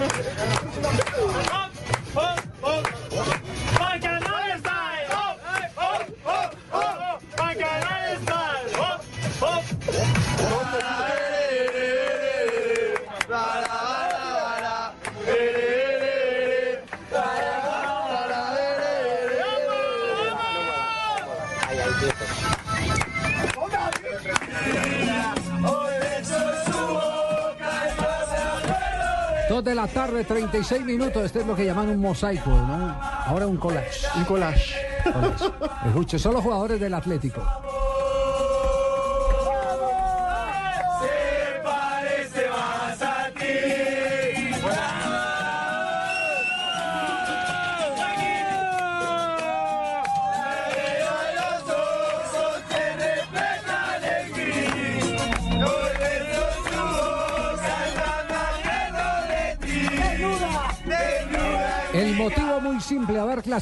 Thank you. 36 minutos. Este es lo que llaman un mosaico, ¿no? Ahora un collage. Un collage. Collage. Escuche, son los jugadores del Atlético.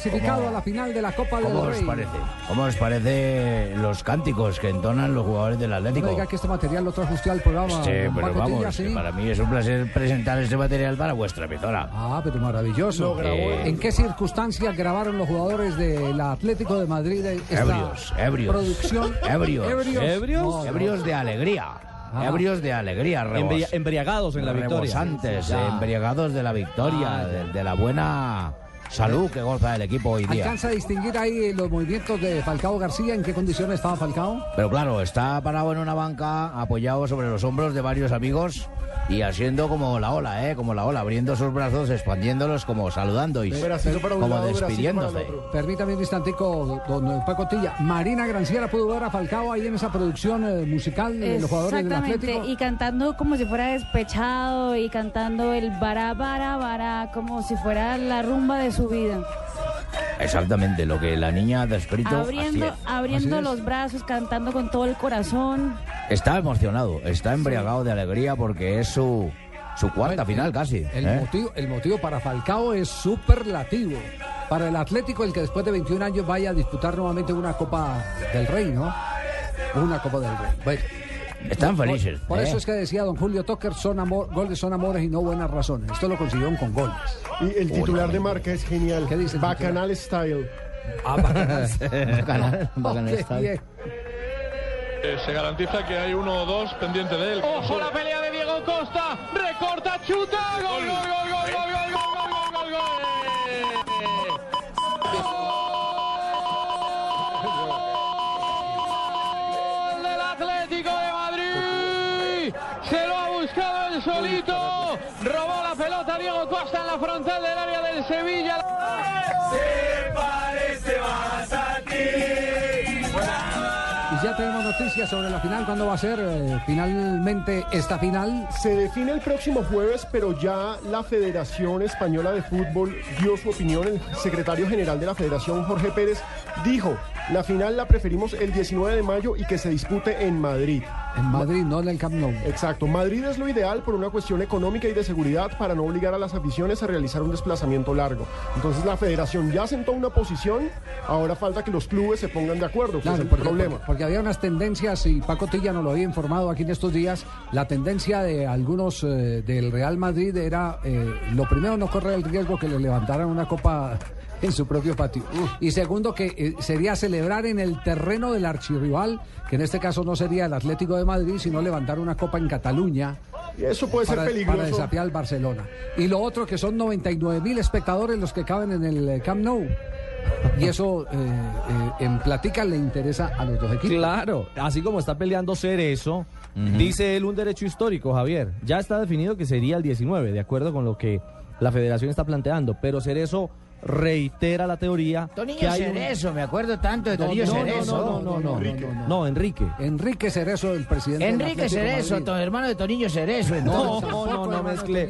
Clasificado a la final de la Copa del ¿Cómo os Rey. parece? ¿Cómo os parece los cánticos que entonan los jugadores del No Atlético? diga que este material lo trajo usted al programa. Sí, don pero Paco Tilla, vamos, ¿sí? que para mí es un placer presentar este material para vuestra emisora. Ah, pero maravilloso. Lo grabó Eh, ¿En qué circunstancias grabaron los jugadores del Atlético de Madrid esta Ebrios, ebrios. producción? Ebrios. ¿Ebrios? No, no. Ebrios de alegría. Ah. Ebrios de alegría, rebos- Embri- embriagados en la victoria. rebosantes, Ya. embriagados de la victoria, Ah, de, de la buena salud que goza el equipo hoy día. ¿Alcanza a distinguir ahí los movimientos de Falcao García? ¿En qué condiciones estaba Falcao? Pero claro, está parado en una banca, apoyado sobre los hombros de varios amigos y haciendo como la ola, ¿eh? Como la ola, abriendo sus brazos, expandiéndolos, como saludando y Bracito para un como lado, para despidiéndose. Permítame un instantico, don Paco Tilla. Marina Granciera pudo ver a Falcao ahí en esa producción eh, musical de los jugadores del Exactamente, Atlético. y cantando como si fuera despechado y cantando el bara, bara, bara, como si fuera la rumba de su vida. Exactamente, lo que la niña ha descrito. Abriendo, así es. abriendo Así es. los brazos, cantando con todo el corazón. Está emocionado, está embriagado de alegría porque es su, su cuarta final casi. El, ¿eh? motivo, el motivo para Falcao es superlativo. Para el Atlético, el que después de 21 años vaya a disputar nuevamente una Copa del Rey, ¿no? Una Copa del Rey. Bueno, Están felices. Por, por ¿eh? eso es que decía don Julio Tocker, son amor, goles son amores y no buenas razones. Esto lo consiguieron con goles. Y el titular de marca es genial. ¿Qué dice Bacanal Style. Ah, bacanal. Bacanal, Oh, bien. Eh, Se garantiza que hay uno o dos pendiente de él. Ojo la pelea de Diego Costa, recorta, chuta, gol, gol, gol, gol, gol, gol, gol, gol, gol, gol, la frontal del área del Sevilla. Y ya tenemos noticias sobre la final. ¿Cuándo va a ser eh, finalmente esta final? Se define el próximo jueves, pero ya la Federación Española de Fútbol dio su opinión. El secretario general de la Federación, Jorge Pérez, dijo, la final la preferimos el 19 de mayo y que se dispute en Madrid. En Madrid, no en el Camp Nou. Exacto, Madrid es lo ideal por una cuestión económica y de seguridad para no obligar a las aficiones a realizar un desplazamiento largo. Entonces la federación ya sentó una posición, ahora falta que los clubes se pongan de acuerdo, que es el porque, problema. porque- porque había unas tendencias, y Paco Tilla nos lo había informado aquí en estos días, la tendencia de algunos eh, del Real Madrid era, eh, lo primero, no correr el riesgo que le levantaran una copa en su propio patio. Y segundo, que eh, sería celebrar en el terreno del archirrival, que en este caso no sería el Atlético de Madrid, sino levantar una copa en Cataluña. Y eso puede ser para, peligroso. para desafiar al Barcelona. Y lo otro que son 99 mil espectadores los que caben en el eh, Camp Nou. Y eso eh, eh, en platica le interesa a los dos equipos. Claro, así como está peleando Cerezo, dice él un derecho histórico, Javier. Ya está definido que sería el 19, de acuerdo con lo que la federación está planteando, pero Cerezo reitera la teoría Toniño que hay un- Cerezo, me acuerdo tanto de No, Toniño no, no, Cerezo. no, no, no, no, Enrique. no, no. No, Enrique. Enrique Cerezo, el presidente. Enrique de Cerezo, hermano de Toniño Cerezo. No, no, no, mezcle.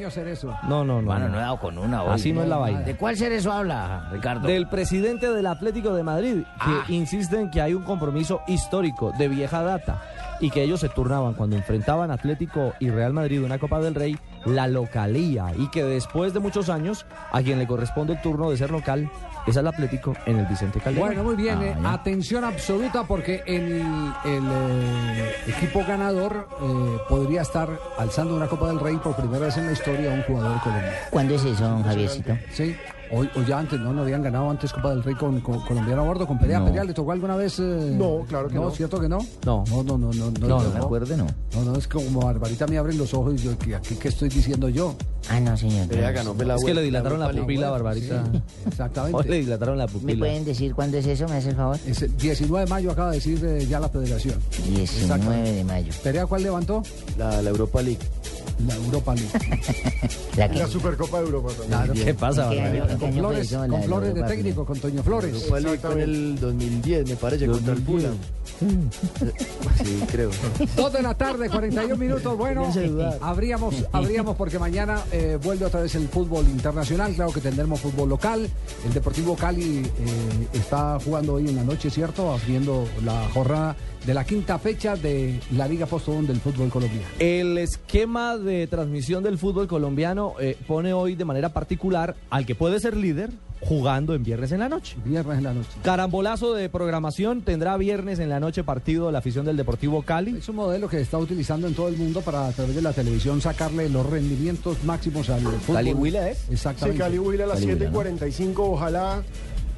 No, no, no. Bueno, no. no he dado con una hoy. Así no es la vaina. ¿De cuál Cerezo habla, Ricardo? Del presidente del Atlético de Madrid, que Ah. insiste en que hay un compromiso histórico de vieja data y que ellos se turnaban cuando enfrentaban Atlético y Real Madrid una Copa del Rey, la localía y que después de muchos años a quien le corresponde el turno de ser local es al Atlético en el Vicente Calderón. Bueno, muy bien. Ah, eh, atención absoluta porque el, el, eh, equipo ganador eh, podría estar alzando una Copa del Rey por primera vez en la historia a un jugador colombiano. ¿Cuándo es eso, don Javiercito? Sí. Hoy, o ya antes, ¿no? No habían ganado antes Copa del Rey con, con colombiano a bordo, con Perea. No. ¿Perea le tocó alguna vez? eh? No, claro que no. ¿Cierto que no? No. No, no, no, no. No, No, No me no. no, no, es como Barbarita me abren los ojos y yo, ¿qué, aquí, ¿qué estoy diciendo yo? Ah, no, señor. es que le dilataron la pupila, Barbarita. Hoy le Exactamente. dilataron la ¿Me pupila. pueden decir cuándo es eso? ¿Me hace el favor? Es el 19 de mayo acaba de decir eh, ya la federación. 19 de mayo. ¿Perea cuál levantó? La, la Europa League. La Europa League. ¿La que? La Supercopa de Europa también. Claro. ¿Qué pasa, ¿En qué año- Con Flores, con de Flores de Europa, técnico, con Toño Flores. Europa League fue en el 2010, me parece, contra el Fulham. Sí, creo. Dos de la tarde, 41 minutos. Bueno, habríamos, habríamos porque mañana eh, vuelve otra vez el fútbol internacional. Claro que tendremos fútbol local. El Deportivo Cali eh, está jugando hoy en la noche, ¿cierto? Haciendo la jornada de la quinta fecha de la Liga Postobón del fútbol colombiano. El esquema de transmisión del fútbol colombiano eh, pone hoy de manera particular al que puede ser líder jugando en viernes en la noche. Viernes en la noche. Carambolazo de programación tendrá viernes en la noche partido de la afición del Deportivo Cali. Es un modelo que se está utilizando en todo el mundo para a través de la televisión sacarle los rendimientos máximos al fútbol. ¿Cali Huila es? Sí, Exactamente. Cali Huila a las Cali Huila, 7 y ¿no? 45. Ojalá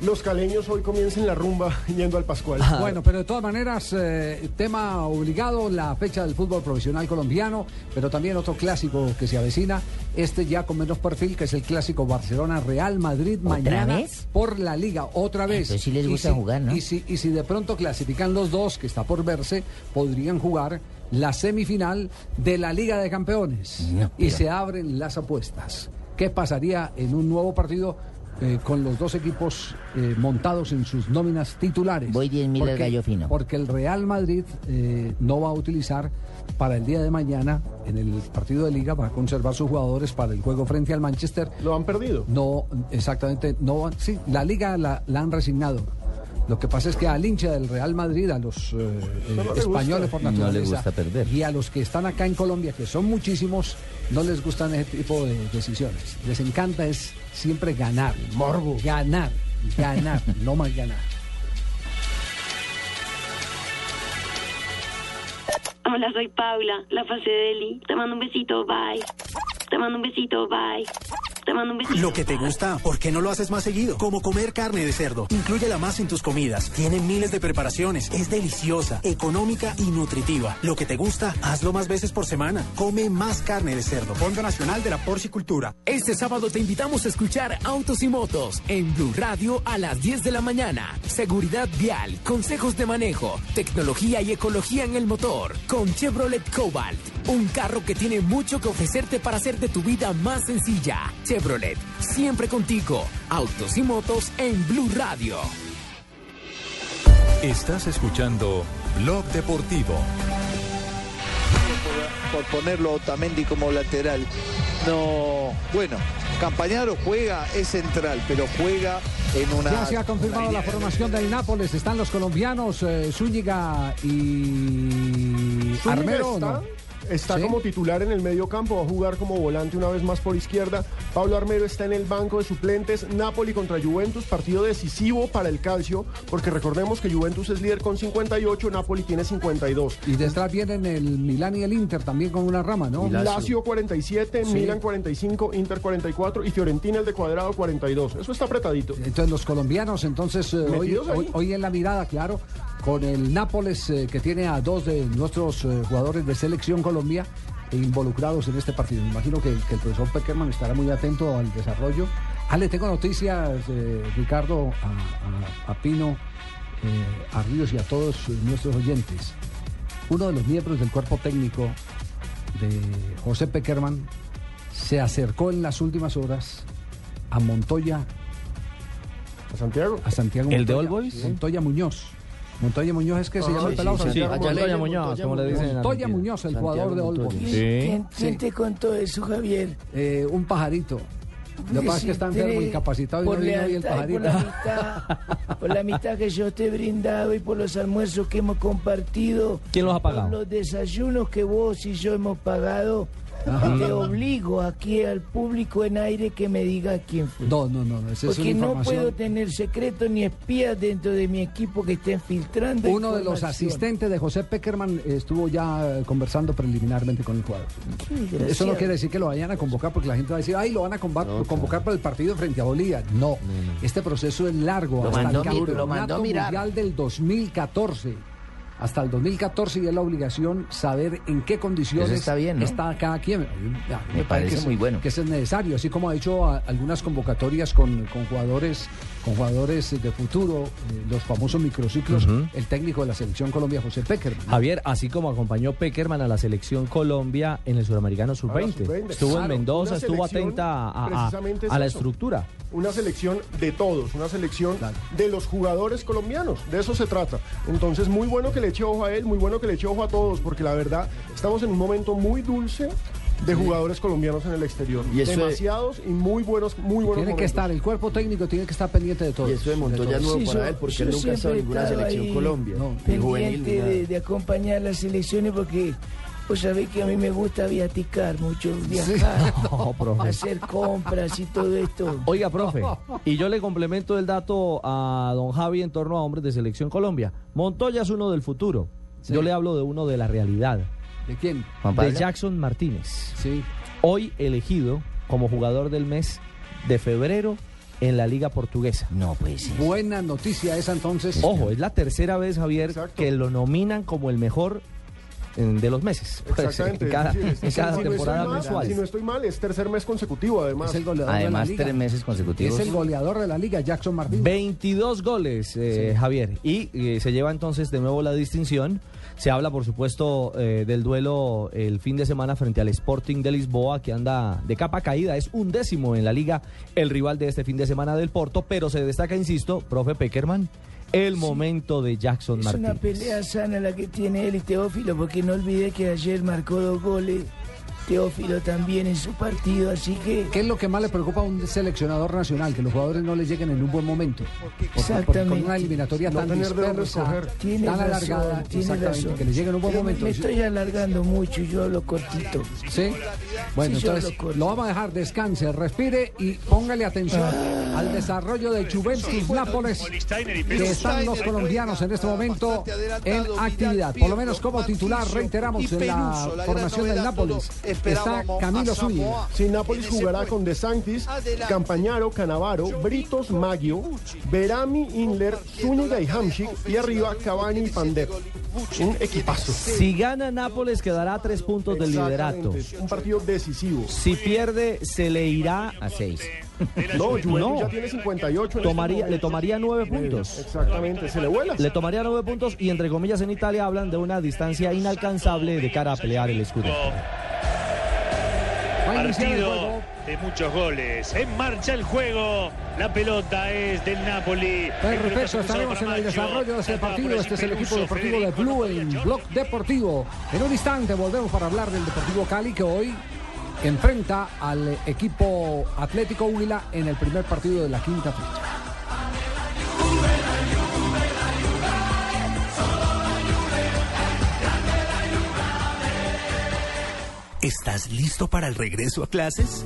los caleños hoy comiencen la rumba yendo al Pascual. Bueno, pero de todas maneras, eh, tema obligado, la fecha del fútbol profesional colombiano, pero también otro clásico que se avecina, este ya con menos perfil, que es el clásico Barcelona-Real Madrid ¿Otra mañana vez? por la liga, otra vez. Entonces sí les Y gusta si- jugar, ¿no? Y si, y si de pronto clasifican los dos, que está por verse, podrían jugar la semifinal de la Liga de Campeones. No, y se abren las apuestas. ¿Qué pasaría en un nuevo partido? Eh, con los dos equipos eh, montados en sus nóminas titulares. Voy 10.000 al Porque- gallo fino. Porque el Real Madrid eh, no va a utilizar para el día de mañana, en el partido de liga, va a conservar sus jugadores para el juego frente al Manchester. Lo han perdido. No, exactamente, no van- sí, la liga la, la han resignado. Lo que pasa es que al hincha del Real Madrid, a los no le españoles gusta. por No le naturaleza, gusta perder. y a los que están acá en Colombia, que son muchísimos, no les gustan ese tipo de decisiones. Les encanta es siempre ganar, morbo, ganar, ganar, no más ganar. Hola, soy Paula, la fase de Eli. Te mando un besito, bye. Te mando un besito, bye. Mando un besito. Lo que te gusta, ¿por qué no lo haces más seguido? Como comer carne de cerdo. Inclúyela más en tus comidas. Tiene miles de preparaciones. Es deliciosa, económica y nutritiva. Lo que te gusta, hazlo más veces por semana. Come más carne de cerdo. Fondo Nacional de la Porcicultura. Este sábado te invitamos a escuchar Autos y Motos en Blue Radio a las 10 de la mañana. Seguridad vial, consejos de manejo, tecnología y ecología en el motor con Chevrolet Cobalt. Un carro que tiene mucho que ofrecerte para hacer de tu vida más sencilla. Chevrolet, siempre contigo. Autos y Motos en Blue Radio. Estás escuchando Blog Deportivo. por ponerlo Otamendi como lateral. No, bueno, Campañaro juega, es central, pero juega en una... Ya se ha confirmado la formación del Nápoles. Están los colombianos eh, Zúñiga y Zúñiga Armero. ¿o está, no? Está ¿Sí? como titular en el medio campo, va a jugar como volante una vez más por izquierda. Pablo Armero está en el banco de suplentes. Napoli contra Juventus, partido decisivo para el calcio, porque recordemos que Juventus es líder con 58, Napoli tiene 52. Y detrás vienen el Milán y el Inter también con una rama, ¿no? Lazio 47, Sí. Milan 45, Inter 44 y Fiorentina el de cuadrado 42. Eso está apretadito. Entonces los colombianos, entonces eh, hoy en la mirada, claro, con el Nápoles eh, que tiene a dos de nuestros eh, jugadores de selección Colombia involucrados en este partido. Me imagino que, que el profesor Peckerman estará muy atento al desarrollo. Ah, le tengo noticias, eh, Ricardo, a, a- a Pino, eh, a Ríos y a todos nuestros oyentes. Uno de los miembros del cuerpo técnico de José Peckerman se acercó en las últimas horas a Montoya ¿A Santiago? a Santiago ¿El de Montoya. All Boys? Montoya Muñoz. Montoya Muñoz es que se Ah, llama el sí, pelado sí, Montoya Montoya Muñoz, como le dicen en Montoya Argentina. Muñoz, el jugador de Boys. Sí. Sí. te contó eso, Javier? Eh, un pajarito. Lo que pasa es que está enfermo, incapacitado y no vino hoy el y por la pajarito. amistad, por la amistad que yo te he brindado y por los almuerzos que hemos compartido. ¿Quién los ha pagado? Por los desayunos que vos y yo hemos pagado. Ajá. Te obligo aquí al público en aire que me diga quién fue. No, no, no, no, esa es Porque una no puedo tener secretos ni espías dentro de mi equipo que estén filtrando. Uno de los asistentes de José Peckerman estuvo ya eh, conversando preliminarmente con el jugador. Eso no quiere decir que lo vayan a convocar porque la gente va a decir, ay, lo van a convocar para el partido frente a Bolivia. No, este proceso es largo. Lo hasta mandó el mi- lo Campeonato mandó mirar. Mundial del 2014. Hasta el 2014 y es la obligación saber en qué condiciones está bien, ¿no? está cada quien. Me parece que es- muy bueno. Que eso es necesario, así como ha hecho a- algunas convocatorias con, con jugadores con jugadores de futuro, eh, los famosos microciclos, el técnico de la selección Colombia, José Peckerman. Javier, así como acompañó Peckerman a la selección Colombia en el Sudamericano Sub-20. sub-20, Estuvo claro. en Mendoza, estuvo atenta a, a- precisamente es a la estructura. Una selección de todos, una selección de los jugadores colombianos, de eso se trata. Entonces, muy bueno que le eche ojo a él, muy bueno que le eche ojo a todos, porque la verdad, estamos en un momento muy dulce de jugadores colombianos en el exterior. Y eso es- Demasiados y muy buenos, muy buenos Tiene que estar, el cuerpo técnico tiene que estar pendiente de todo. Y eso de Montoya es nuevo para él, porque él nunca ha estado en ninguna selección Colombia. ni juvenil, ni pendiente de, de acompañar las selecciones porque vos sabés que a mí me gusta viaticar mucho, viajar, No, profe. hacer compras y todo esto. Oiga, profe, y yo le complemento el dato a don Javi en torno a hombres de selección Colombia. Montoya es uno del futuro. Yo le hablo de uno de la realidad. ¿De quién? De Jackson Martínez. Sí. Hoy elegido como jugador del mes de febrero en la Liga Portuguesa. No, pues. Buena noticia esa entonces. Ojo, es la tercera vez, Javier, que lo nominan como el mejor en- de los meses. Pues, Exactamente. en cada, es en es- cada si temporada mal- mensual. Si no estoy mal, es tercer mes consecutivo, además. Es el goleador de la Además, liga. tres meses consecutivos. Es el goleador de la liga, Jackson Martínez. 22 goles, eh, Javier. Y eh, se lleva entonces de nuevo la distinción. Se habla, por supuesto, eh, del duelo el fin de semana frente al Sporting de Lisboa, que anda de capa caída. Es un décimo en la liga, el rival de este fin de semana del Porto. Pero se destaca, insisto, profe Peckerman, el momento de Jackson Es una Martínez. pelea sana la que tiene él y Teófilo, porque no olvidé que ayer marcó dos goles. Teófilo también en su partido, así que... ¿Qué es lo que más le preocupa a un seleccionador nacional? Que los jugadores no les lleguen en un buen momento. Por- Con Exactamente. una eliminatoria No tan dispersa. Tiene tan razón, alargada, tiene exactamente, razón. que les llegue en un buen Pero momento. Me estoy alargando mucho y yo hablo cortito. ¿Sí? Bueno, Sí, entonces lo vamos a dejar, descanse, respire y póngale atención Ah. al desarrollo de Juventus Nápoles, que están los colombianos en este momento en actividad. Por lo menos como titular, reiteramos, en la formación del Nápoles está Camilo Zúñiga. Sí, Nápoles jugará con De Sanctis, Campañaro, Canavaro, Britos, Maggio, Berami, Inler, Zúñiga y Hamsik y arriba Cavani y Pandev. Un equipazo. Si gana Nápoles, quedará a tres puntos del liderato. Un partido decisivo. Si pierde, se le irá a seis. No, Juventus No. ya tiene 58. en Tomaría, este le tomaría nueve puntos. Exactamente, se le vuela. Le tomaría nueve puntos y entre comillas en Italia hablan de una distancia inalcanzable de cara a pelear el escudo. Partido de muchos goles. En marcha el juego. La pelota es del Napoli. Perfecto, estaremos en el desarrollo de este partido. Este es el equipo deportivo de Blue en Blog Deportivo. En un instante volvemos para hablar del Deportivo Cali que hoy enfrenta al equipo Atlético Huila en el primer partido de la quinta fecha. ¿Estás listo para el regreso a clases?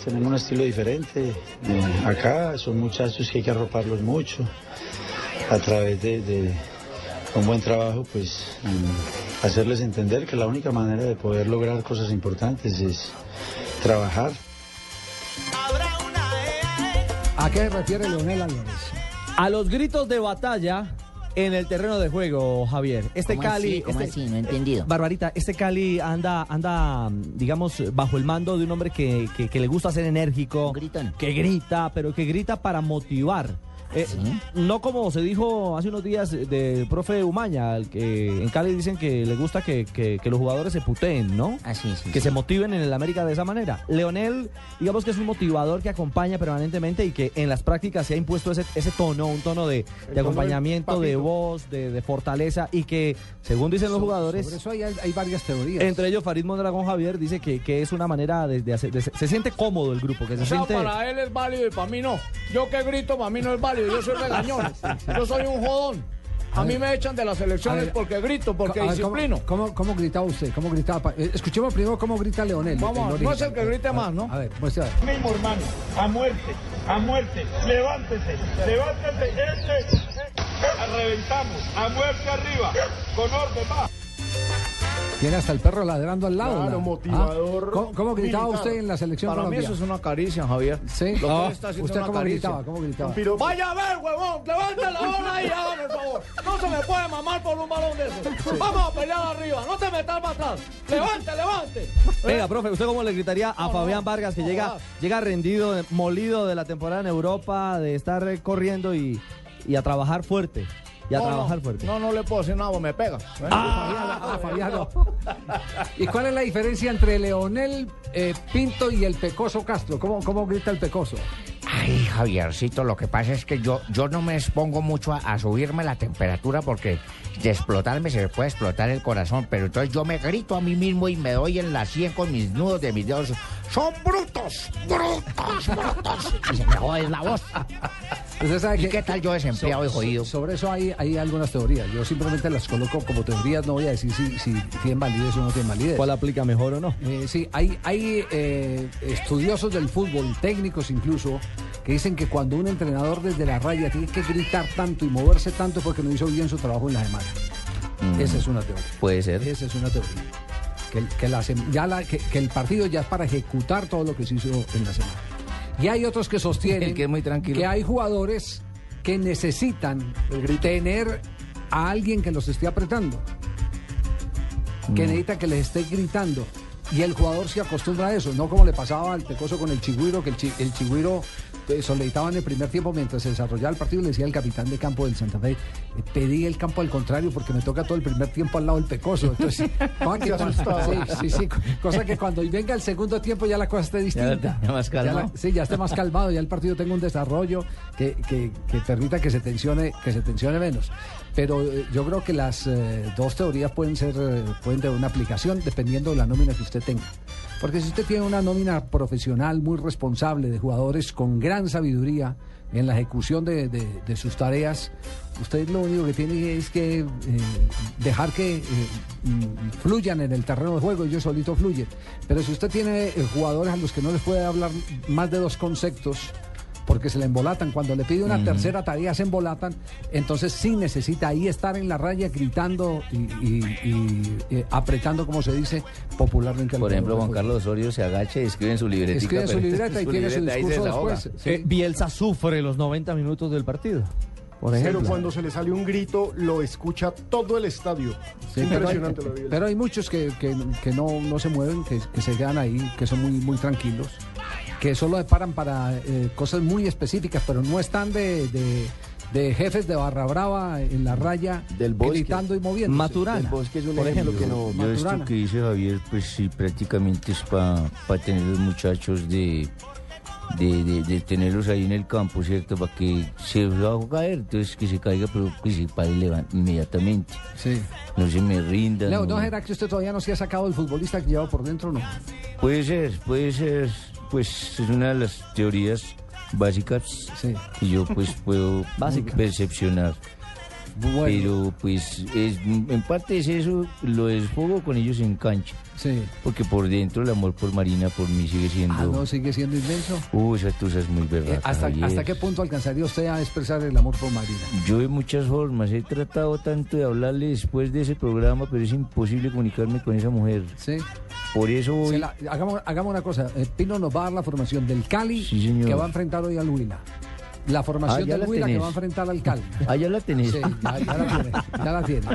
Entrenadores tenemos un estilo diferente. Eh, acá son muchachos que hay que arroparlos mucho. A través de, de un buen trabajo, pues mm, hacerles entender que la única manera de poder lograr cosas importantes es trabajar. ¿A qué se refiere Leonel Álvarez? A los gritos de batalla en el terreno de juego, Javier. Este ¿Cómo Cali. así? ¿Cómo este- así? No he entendido. Barbarita, este Cali anda, anda, digamos, bajo el mando de un hombre que, que- que le gusta ser enérgico, que grita, pero que grita para motivar. Eh, No como se dijo hace unos días del profe Umaña, al que en Cali dicen que le gusta que, que- que los jugadores se puteen, ¿no? que se motiven en el América de esa manera. Leonel, digamos que es un motivador que acompaña permanentemente y que en las prácticas se ha impuesto ese, ese tono, un tono de, de tono del acompañamiento, de voz, de, de fortaleza y que, según dicen los jugadores... Sobre eso hay, hay varias teorías. Entre ellos, Farid Mondragón Javier dice que, que es una manera de, de hacer. de- se siente cómodo el grupo, que se O sea, siente. para él es válido y para mí no. Yo que grito, para mí no es válido. Yo soy regañón. Yo soy un jodón. A mí me echan de las A elecciones ver, porque grito, porque A ver, ¿cómo- disciplino. ¿cómo, cómo, gritaba usted? ¿Cómo gritaba? Eh, Escuchemos primero cómo grita Leonel. Vamos, el no es el que grite más, ¿no? A ver, muestra. mismo hermano, a muerte, a muerte, levántese, levántese, este, reventamos, a muerte arriba, con orden, va. Tiene hasta el perro ladrando al lado. Claro, motivador Ah, ¿Cómo, cómo gritaba militar. usted en la selección Para mí eso es una caricia, Javier. Sí. Lo que Ah, él está haciendo ¿Usted una cómo caricia. gritaba? ¿Cómo gritaba? Vaya a ver, huevón, levante la bola ahí, hágame el favor. No se me puede mamar por un balón de esos. Vamos a pelear arriba, no te metas para atrás. Levante, levante. Venga, profe, ¿usted cómo le gritaría a Fabián Vargas que llega, llega rendido, molido de la temporada en Europa, de estar corriendo y, y a trabajar fuerte? Y a No, trabajar no, fuerte. No, no le puedo decir nada, me pega. ¿eh? Ah, Fabiano. ¿Y cuál es la diferencia entre Leonel eh, Pinto y el Pecoso Castro? ¿Cómo, ¿Cómo grita el Pecoso? Ay, Javiercito, lo que pasa es que yo, yo no me expongo mucho a, a subirme la temperatura porque de explotarme se me puede explotar el corazón, pero entonces yo me grito a mí mismo y me doy en la 100 con mis nudos de mis dedos. ¡Son brutos! ¡Brutos! ¡Brutos! Y se me jode la voz. Usted sabe ¿Y que- qué tal yo desempleado y so- jodido? Sobre eso hay, hay algunas teorías. Yo simplemente las coloco como teorías, no voy a decir si, si tienen validez o no tienen validez. ¿Cuál aplica mejor o no? Eh, sí, hay, hay eh, estudiosos del fútbol, técnicos incluso, que dicen que cuando un entrenador desde la raya tiene que gritar tanto y moverse tanto porque no hizo bien su trabajo en la semana. Mm. Esa es una teoría. Puede ser. Esa es una teoría. Que, el- que la sem- ya la- que- que el partido ya es para ejecutar todo lo que se hizo en la semana. Y hay otros que sostienen que es muy tranquilo. que hay jugadores que necesitan tener a alguien que los esté apretando, que Mm. necesita que les esté gritando. Y el jugador se acostumbra a eso, no como le pasaba al Pecoso con el Chigüiro, que el, chi- el Chigüiro solicitaba en el primer tiempo mientras se desarrollaba el partido, le decía al capitán de campo del Santa Fe, eh, pedí el campo al contrario porque me toca todo el primer tiempo al lado del Pecoso. Entonces, cosa que sí, sí, sí, cosa que cuando venga el segundo tiempo ya la cosa esté distinta. ya más Ya la- calmado. sí, ya esté más calmado, ya el partido tenga un desarrollo que, que- que permita que se tensione, que se tensione menos. Pero eh, yo creo que las eh, dos teorías pueden ser, eh, pueden tener una aplicación dependiendo de la nómina que usted tenga. Porque si usted tiene una nómina profesional muy responsable de jugadores con gran sabiduría en la ejecución de, sus tareas, usted lo único que tiene es que eh, dejar que eh, mm, fluyan en el terreno de juego, ellos solito fluyen. Pero si usted tiene eh, jugadores a los que no les puede hablar más de dos conceptos, porque se le embolatan. Cuando le pide una tercera tarea se embolatan, entonces sí necesita ahí estar en la raya gritando y, y- y, eh, apretando, como se dice popularmente. al Por ejemplo, Juan Carlos Osorio se agacha y escribe en su libretica. Escribe en su pero- libreta y tiene su libreta, ahí se discurso después. Sí. Eh, Bielsa sufre los 90 minutos del partido. Por Pero cuando se le sale un grito, lo escucha todo el estadio. Sí, pero, hay, Impresionante lo vi. pero hay muchos que, que- que no, no se mueven, que, que se quedan ahí, que son muy, muy tranquilos, que solo se paran para eh, cosas muy específicas, pero no están de, de- de jefes de barra brava en la raya Del Bosque. gritando y moviendo. Del Bosque es un por ejemplo que ejemplo. no... Yo Maturana. esto que dice Javier, pues sí, prácticamente es para tener los muchachos de, de, de- de tenerlos ahí en el campo, ¿cierto? Para que se va a caer, entonces que se caiga, pero que se pare inmediatamente. Sí. No se me rinda. Leo, no- ¿no será que usted todavía no se ha sacado el futbolista que lleva por dentro no? Puede ser, puede ser, pues es una de las teorías básicas que yo pues puedo Básica. percepcionar. Pero pues es, en parte es eso, lo desfogo con ellos en cancha. Sí. Porque por dentro el amor por Marina por mí sigue siendo... Ah, no, sigue siendo inmenso. Uy, esa tusa es muy Eh, verdad. ¿hasta, ¿Hasta qué punto alcanzaría usted a expresar el amor por Marina? Yo de muchas formas he tratado tanto de hablarle después de ese programa, pero es imposible comunicarme con esa mujer. Sí. Por eso la- hagamos, hagamos una cosa, eh, Pino nos va a dar la formación del Cali Sí, que va a enfrentar hoy al Huila. La formación Ah, ya del la Huila que va a enfrentar al Cali. Ah, ya la tenés. Sí, ya, ya la tiene, ya la tiene.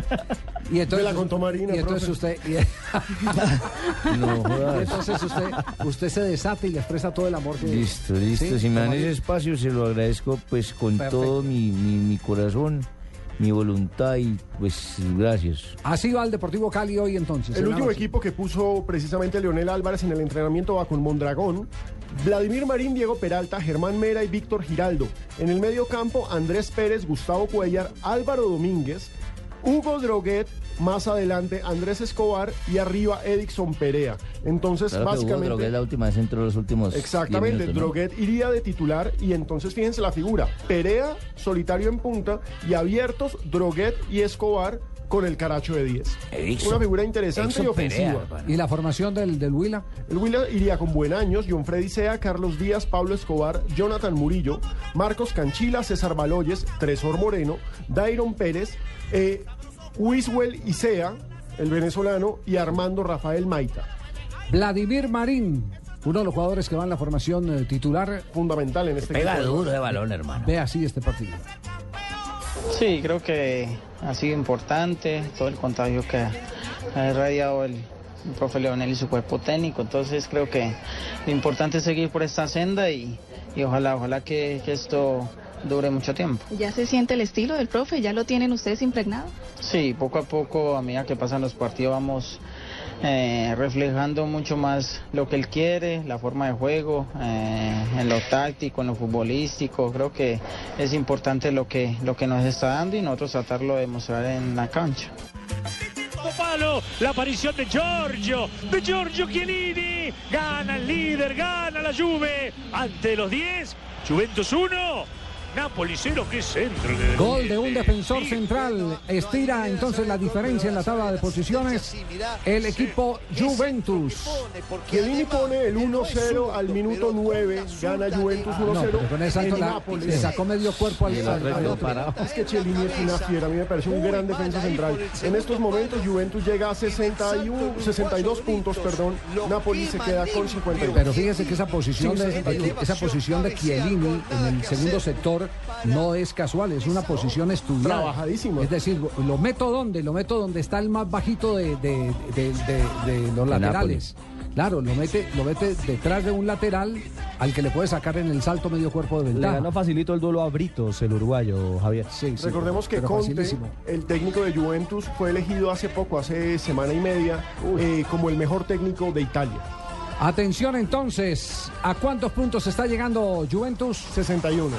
Y entonces, la contó Marina, y entonces usted, y- No y jodas. entonces usted, usted se desata y le expresa todo el amor que Listo, listo. ¿Sí? Si me dan ese espacio, se lo agradezco pues con Perfecto. todo mi, mi, mi corazón, mi voluntad y pues gracias. Así va el Deportivo Cali hoy entonces. El en último equipo que puso precisamente Leonel Álvarez en el entrenamiento va con Mondragón, Vladimir Marín, Diego Peralta, Germán Mera y Víctor Giraldo. En el medio campo, Andrés Pérez, Gustavo Cuellar, Álvaro Domínguez, Hugo Droguet, más adelante Andrés Escobar y arriba Edixon Perea. Entonces, Claro básicamente... Droguet la última vez entró los últimos. 10 Exactamente, minutos, ¿no? Droguet iría de titular y entonces fíjense la figura. Perea, solitario en punta y abiertos Droguet y Escobar con el caracho de 10. Edixon. Una figura interesante y ofensiva. Perea, ¿Y la formación del, del Huila? El Huila iría con Buen Años, John Freddy Sea, Carlos Díaz, Pablo Escobar, Jonathan Murillo, Marcos Canchila, César Baloyes, Tresor Moreno, Dairon Pérez, eh, Wiswell Isea, el venezolano, y Armando Rafael Maita. Vladimir Marín, uno de los jugadores que va en la formación eh, titular. Fundamental en este Pega equipo. duro de balón, hermano. Ve así este partido. Sí, creo que ha sido importante todo el contagio que ha irradiado el, el profe Leonel y su cuerpo técnico. Entonces creo que lo importante es seguir por esta senda y, y ojalá, ojalá que, que esto dure mucho tiempo. ¿Ya se siente el estilo del profe? ¿Ya lo tienen ustedes impregnado? Sí, poco a poco, a medida que pasan los partidos, vamos eh, reflejando mucho más lo que él quiere, la forma de juego, eh, en lo táctico, en lo futbolístico. Creo que es importante lo que, lo que nos está dando y nosotros tratarlo de demostrar en la cancha. palo, la aparición de Giorgio, de Giorgio Chiellini, gana el líder, gana la Juve, ante los 10, Juventus 1, Napoli 0, qué centro. que- Gol de un defensor central. Estira entonces la diferencia en la tabla de posiciones. El equipo Juventus. Chiellini pone el 1-0 al minuto 9, gana Juventus 1-0 No, pero con Nápoles. le sacó medio cuerpo al, al- al otro. Es que Chiellini es una fiera, a mí me parece un gran defensa central. En estos momentos Juventus llega a 61, 62 puntos, perdón. Napoli se queda con 51. Pero fíjese que esa posición, de, 61. esa posición de Chiellini en el segundo sector no es casual, es una posición estudiada. Trabajadísima. Es decir, lo meto donde, lo meto donde está el más bajito de, de- de- de- de los laterales. Claro, lo mete, lo mete detrás de un lateral al que le puede sacar en el salto medio cuerpo de Le ventaja. ganó facilito el duelo a Britos, el uruguayo, Javier. Recordemos que Conte, el técnico de Juventus, fue elegido hace poco, hace semana y media, eh, como el mejor técnico de Italia. Atención entonces, ¿a cuántos puntos está llegando Juventus? 61.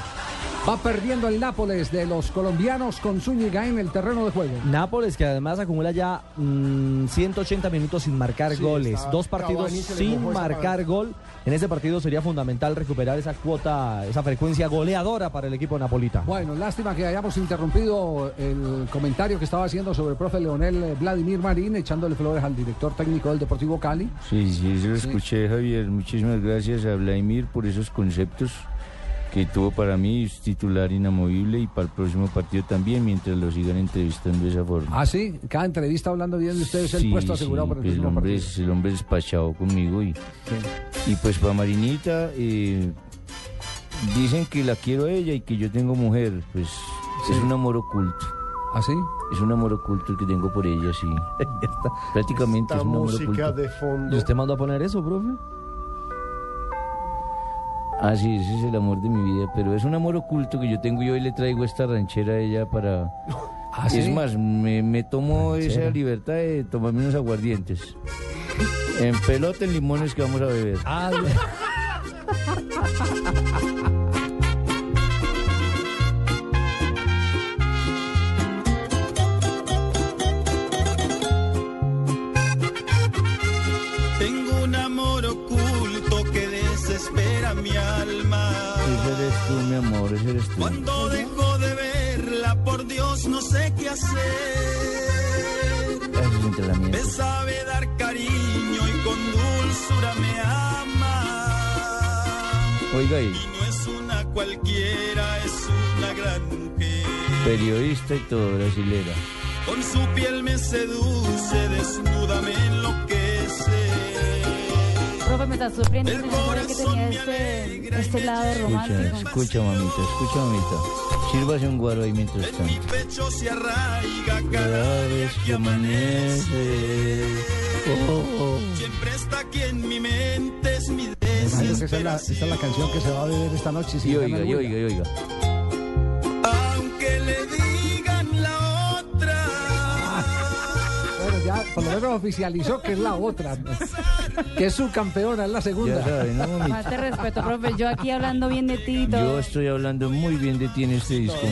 Va perdiendo el Nápoles de los colombianos con Zúñiga en el terreno de juego. Nápoles que además acumula ya mm, 180 minutos sin marcar Sí, goles. Dos partidos sin marcar gol. En ese partido sería fundamental recuperar esa cuota, esa frecuencia goleadora para el equipo napolitano. Bueno, lástima que hayamos interrumpido el comentario que estaba haciendo sobre el profe Leonel eh, Vladimir Marín, echándole flores al director técnico del Deportivo Cali. Sí, sí, se lo Sí. escuché, Javier. Muchísimas gracias a Vladimir por esos conceptos que tuvo para mí es titular inamovible y para el próximo partido también, mientras lo sigan entrevistando de esa forma. Ah, sí, cada entrevista hablando bien de ustedes, el Sí, puesto asegurado sí, para el pues el hombre, partido. es, el hombre es despachado conmigo y, y pues para Marinita eh, dicen que la quiero a ella y que yo tengo mujer, pues es un amor oculto. ¿Ah, sí? Es un amor oculto el que tengo por ella, sí. Prácticamente Esta es un amor música oculto. de fondo. ¿Y usted mandó a poner eso, profe? Ah, sí, ese es el amor de mi vida, pero es un amor oculto que yo tengo y hoy le traigo esta ranchera a ella para... ¿Ah, es más, me, me tomo Ranchera. esa libertad de tomarme unos aguardientes. En pelota, en limones que vamos a beber. Ah, eres tú. Cuando dejo de verla, por Dios, no sé qué hacer. Entrenamientos. Me sabe dar cariño y con dulzura me ama. Oiga, y No es una cualquiera, es una gran mujer. periodista y todo, brasilera. Con su piel me seduce, desnuda me enloquece. Profe, me está sorprendiendo. Yo no sabía que tenía este, este lado Escucha, romántico. escucha, mamita, escucha, mamita. Sírvase un guaro ahí mientras En mi tanto. pecho se arraiga Cada vez que amanece. Oh, oh. Siempre está aquí en mi mente, es mi esa es, la, desesperación. esa es la canción que se va a beber esta noche. si Y oiga, y oiga, y oiga. Por lo menos oficializó que es la otra, ¿no? que es su campeona, es la segunda. Ya saben, ¿no, de respeto, profe. Yo aquí hablando bien de ti todo. Yo estoy hablando muy bien de ti en este disco.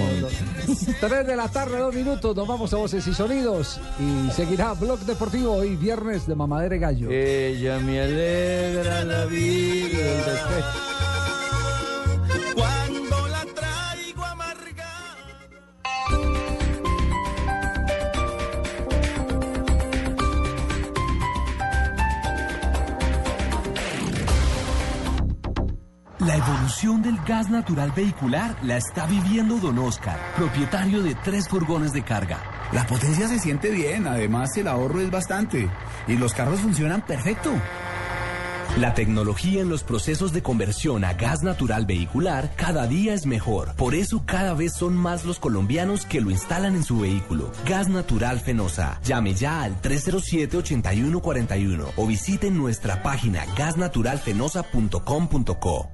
Tres de la tarde, dos minutos, nos vamos a Voces y Sonidos y seguirá Blog Deportivo hoy viernes de Mamadera y Gallo. Ella me alegra la vida. Cuando La evolución del gas natural vehicular la está viviendo Don Oscar, propietario de tres furgones de carga. La potencia se siente bien, además el ahorro es bastante y los carros funcionan perfecto. La tecnología en los procesos de conversión a gas natural vehicular cada día es mejor. Por eso cada vez son más los colombianos que lo instalan en su vehículo. Gas natural Fenosa. Llame ya al 307-8141 o visite nuestra página gasnaturalfenosa.com.co.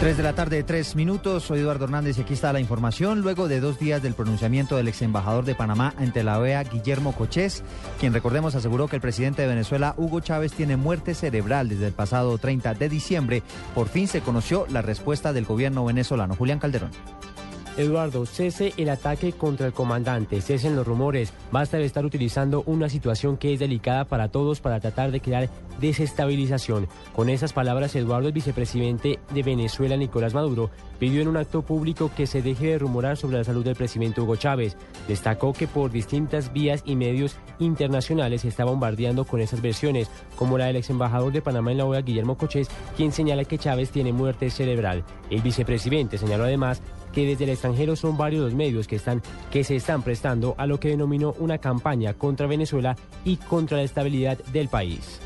3 de la tarde, tres minutos. Soy Eduardo Hernández y aquí está la información. Luego de dos días del pronunciamiento del ex embajador de Panamá ante la OEA, Guillermo Cochés, quien recordemos aseguró que el presidente de Venezuela, Hugo Chávez, tiene muerte cerebral desde el pasado 30 de diciembre, por fin se conoció la respuesta del gobierno venezolano. Julián Calderón. Eduardo, cese el ataque contra el comandante, cesen los rumores, basta de estar utilizando una situación que es delicada para todos para tratar de crear desestabilización. Con esas palabras, Eduardo, el vicepresidente de Venezuela, Nicolás Maduro, pidió en un acto público que se deje de rumorar sobre la salud del presidente Hugo Chávez. Destacó que por distintas vías y medios internacionales se está bombardeando con esas versiones, como la del ex embajador de Panamá en la OEA, Guillermo Cochés, quien señala que Chávez tiene muerte cerebral. El vicepresidente señaló además que desde el extranjero son varios los medios que, están, que se están prestando a lo que denominó una campaña contra Venezuela y contra la estabilidad del país.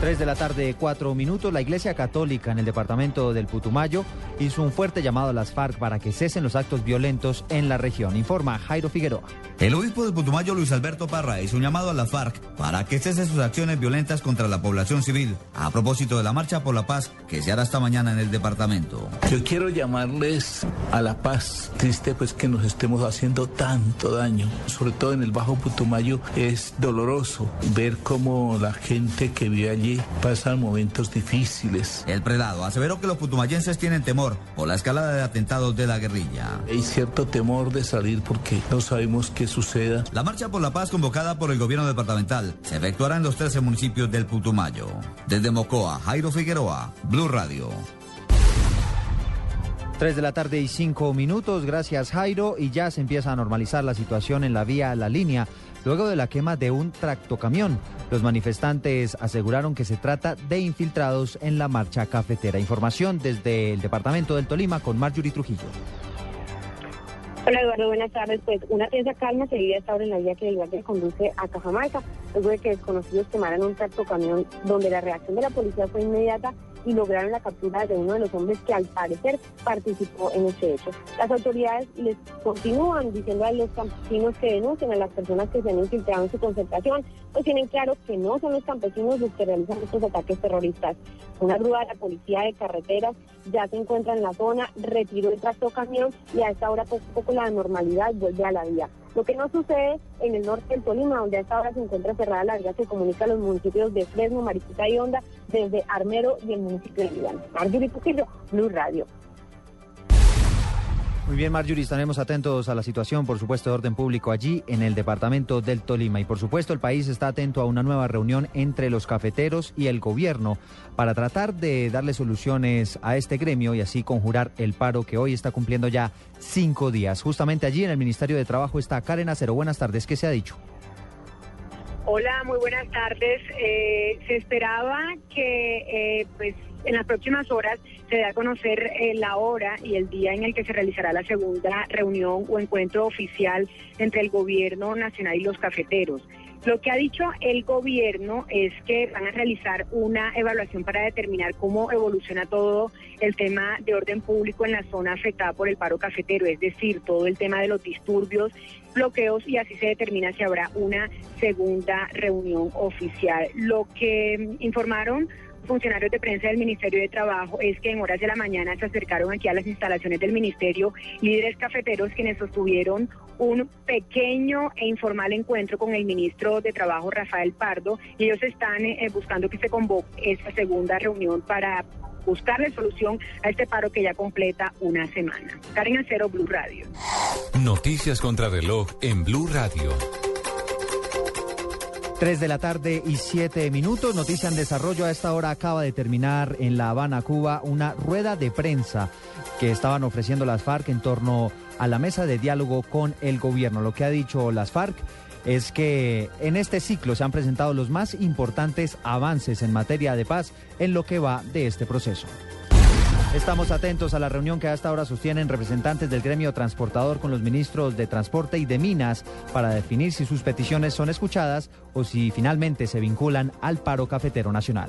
3 de la tarde, cuatro minutos. La Iglesia Católica en el departamento del Putumayo hizo un fuerte llamado a las FARC para que cesen los actos violentos en la región. Informa Jairo Figueroa. El obispo de Putumayo, Luis Alberto Parra, hizo un llamado a la FARC para que cese sus acciones violentas contra la población civil, a propósito de la marcha por la paz que se hará esta mañana en el departamento. Yo quiero llamarles a la paz. Triste pues que nos estemos haciendo tanto daño, sobre todo en el Bajo Putumayo. Es doloroso ver cómo la gente que vive allí Allí pasan momentos difíciles. El prelado aseveró que los putumayenses tienen temor por la escalada de atentados de la guerrilla. Hay cierto temor de salir porque no sabemos qué suceda. La marcha por la paz convocada por el gobierno departamental se efectuará en los 13 municipios del Putumayo. Desde Mocoa, Jairo Figueroa, Blue Radio. 3 de la tarde y 5 minutos, gracias Jairo, y ya se empieza a normalizar la situación en la vía La Línea luego de la quema de un tractocamión. Los manifestantes aseguraron que se trata de infiltrados en la marcha cafetera. Información desde el departamento del Tolima con Marjorie Trujillo. Hola Eduardo, buenas tardes. Pues una tensa calma se vive hasta ahora en la vía que del que conduce a Cajamarca, luego de que desconocidos quemaran un tractocamión donde la reacción de la policía fue inmediata y lograron la captura de uno de los hombres que al parecer participó en este hecho. Las autoridades les continúan diciendo a los campesinos que denuncien a las personas que se han infiltrado en su concentración, pues tienen claro que no son los campesinos los que realizan estos ataques terroristas. Una grúa de la policía de carreteras ya se encuentra en la zona, retiró el tractocamión y a esta hora poco a poco la normalidad vuelve a la vía. Lo que no sucede en el norte del Tolima, donde a esta hora se encuentra cerrada la vía que comunica a los municipios de Fresno, Mariquita y Honda, desde Armero y el municipio de Milán. Marjorie Blue Radio. Muy bien, Marjorie, estaremos atentos a la situación, por supuesto, de orden público allí en el departamento del Tolima. Y por supuesto, el país está atento a una nueva reunión entre los cafeteros y el gobierno para tratar de darle soluciones a este gremio y así conjurar el paro que hoy está cumpliendo ya cinco días. Justamente allí en el Ministerio de Trabajo está Karen Acero. Buenas tardes, ¿qué se ha dicho? Hola, muy buenas tardes. Eh, se esperaba que eh, pues en las próximas horas se dé a conocer eh, la hora y el día en el que se realizará la segunda reunión o encuentro oficial entre el gobierno nacional y los cafeteros. Lo que ha dicho el gobierno es que van a realizar una evaluación para determinar cómo evoluciona todo el tema de orden público en la zona afectada por el paro cafetero, es decir, todo el tema de los disturbios, bloqueos y así se determina si habrá una segunda reunión oficial. Lo que mm, informaron funcionarios de prensa del Ministerio de Trabajo es que en horas de la mañana se acercaron aquí a las instalaciones del Ministerio líderes cafeteros quienes sostuvieron un pequeño e informal encuentro con el ministro de Trabajo Rafael Pardo y ellos están eh, buscando que se convoque esta segunda reunión para buscarle solución a este paro que ya completa una semana. Karen Acero, Blue Radio. Noticias contra reloj en Blue Radio. 3 de la tarde y 7 minutos. Noticia en desarrollo. A esta hora acaba de terminar en La Habana, Cuba, una rueda de prensa que estaban ofreciendo las FARC en torno a la mesa de diálogo con el gobierno. Lo que ha dicho las FARC es que en este ciclo se han presentado los más importantes avances en materia de paz en lo que va de este proceso. Estamos atentos a la reunión que hasta ahora sostienen representantes del gremio transportador con los ministros de Transporte y de Minas para definir si sus peticiones son escuchadas o si finalmente se vinculan al paro cafetero nacional.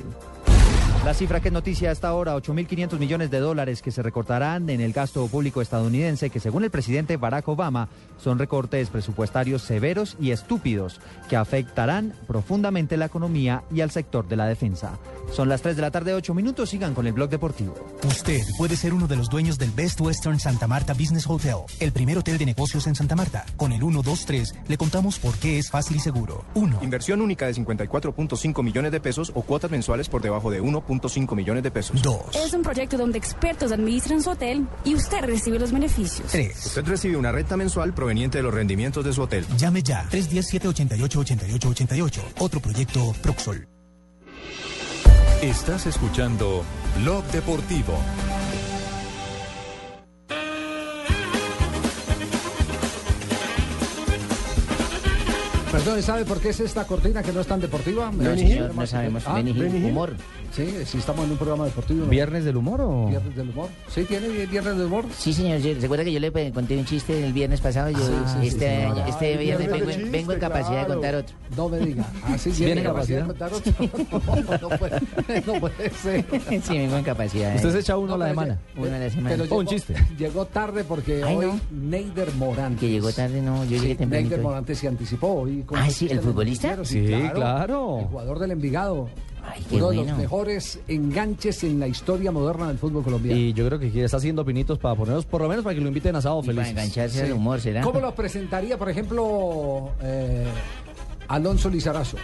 La cifra que es noticia hasta ahora, 8.500 millones de dólares que se recortarán en el gasto público estadounidense, que según el presidente Barack Obama son recortes presupuestarios severos y estúpidos que afectarán profundamente la economía y al sector de la defensa. Son las 3 de la tarde, 8 minutos, sigan con el blog deportivo. Usted puede ser uno de los dueños del Best Western Santa Marta Business Hotel, el primer hotel de negocios en Santa Marta. Con el 123 le contamos por qué es fácil y seguro. 1. Inversión única de 54.5 millones de pesos o cuotas mensuales por debajo de 1.5 millones de pesos. 2. Es un proyecto donde expertos administran su hotel y usted recibe los beneficios. 3. Usted recibe una renta mensual proveniente de los rendimientos de su hotel. Llame ya 317-88-88-88. Otro proyecto Proxol. Estás escuchando Blog Deportivo. Perdón, ¿sabe por qué es esta cortina que no es tan deportiva? No, señor, no sabemos. Ah, humor. Sí, sí, estamos en un programa deportivo. ¿Viernes del humor o...? Viernes del humor. Sí, tiene viernes del humor. Sí, señor. yo- ¿Recuerda que yo le eh, conté un chiste el viernes pasado? Yo Ah, sí, este, sí, este viernes viernes vengo, de en- chiste, vengo en capacidad de contar otro. No me diga. Así ¿Tiene de capacidad? contar otro. No, no puede, no puede ser. Sí, vengo en capacidad. Usted eh. se echa uno a la semana. Uno a la semana. Pero O llegó, un chiste. Llegó tarde porque Ay, hoy no. Neider Morante. Que llegó tarde, no, yo llegué tempranito Neider. Morante se anticipó hoy. Con Ah, sí, ¿el futbolista? Sí, claro. El jugador del Envigado. Ay, qué Uno de los mejores enganches en la historia moderna del fútbol colombiano. Y yo creo que está haciendo pinitos para ponernos, por lo menos para que lo inviten a sábado Y para feliz. engancharse Sí. al humor, ¿será? ¿Cómo lo presentaría, por ejemplo, eh, Alonso Lizarazo?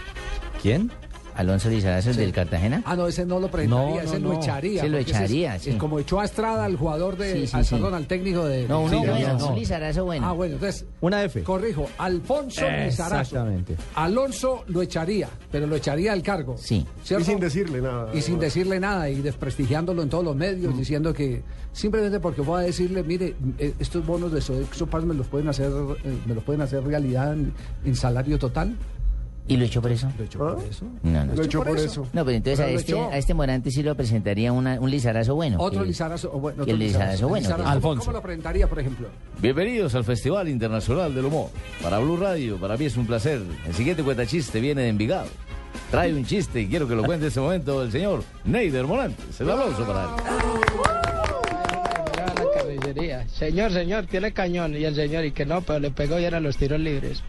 ¿Quién? Alonso Lizarazo, el del Cartagena. Ah, no, ese no lo presentaría, No, ese no, lo echaría. Sí, lo porque ese es- echaría, sí. como echó a Estrada al jugador de. Sí, sí, al, sí. perdón, al técnico de. No, uno Sí, bueno, Lizarazo bueno. Ah, bueno, entonces. Una F. Corrijo, Alfonso Lizarazo. Exactamente. Alonso lo echaría, pero lo echaría al cargo. Sí. Y sin decirle nada. Y sin decirle nada y desprestigiándolo en todos los medios, diciendo que simplemente porque voy a decirle, mire, eh, estos bonos de Sodexo Paz me los pueden hacer, eh, me los pueden hacer realidad en, en salario total. ¿Y lo echó por eso? Lo echó por eso. No, no. Lo echó por eso. No, pero entonces Pero a este, a este Morante sí lo presentaría una- un Lizarazo bueno. Otro que- Lizarazo, bueno, otro el Lizarazo bueno. Lizarazo, que- ¿cómo- Alfonso. ¿Cómo lo presentaría, por ejemplo? Bienvenidos al Festival Internacional del Humor. Para Blue Radio, para mí es un placer. El siguiente cuentachiste viene de Envigado. Trae un chiste y quiero que lo cuente en este momento el señor Neider Morantes. El aplauso para él. la carnicería. Señor, señor, tiene cañón. Y el señor, y que no, pero le pegó y eran los tiros libres.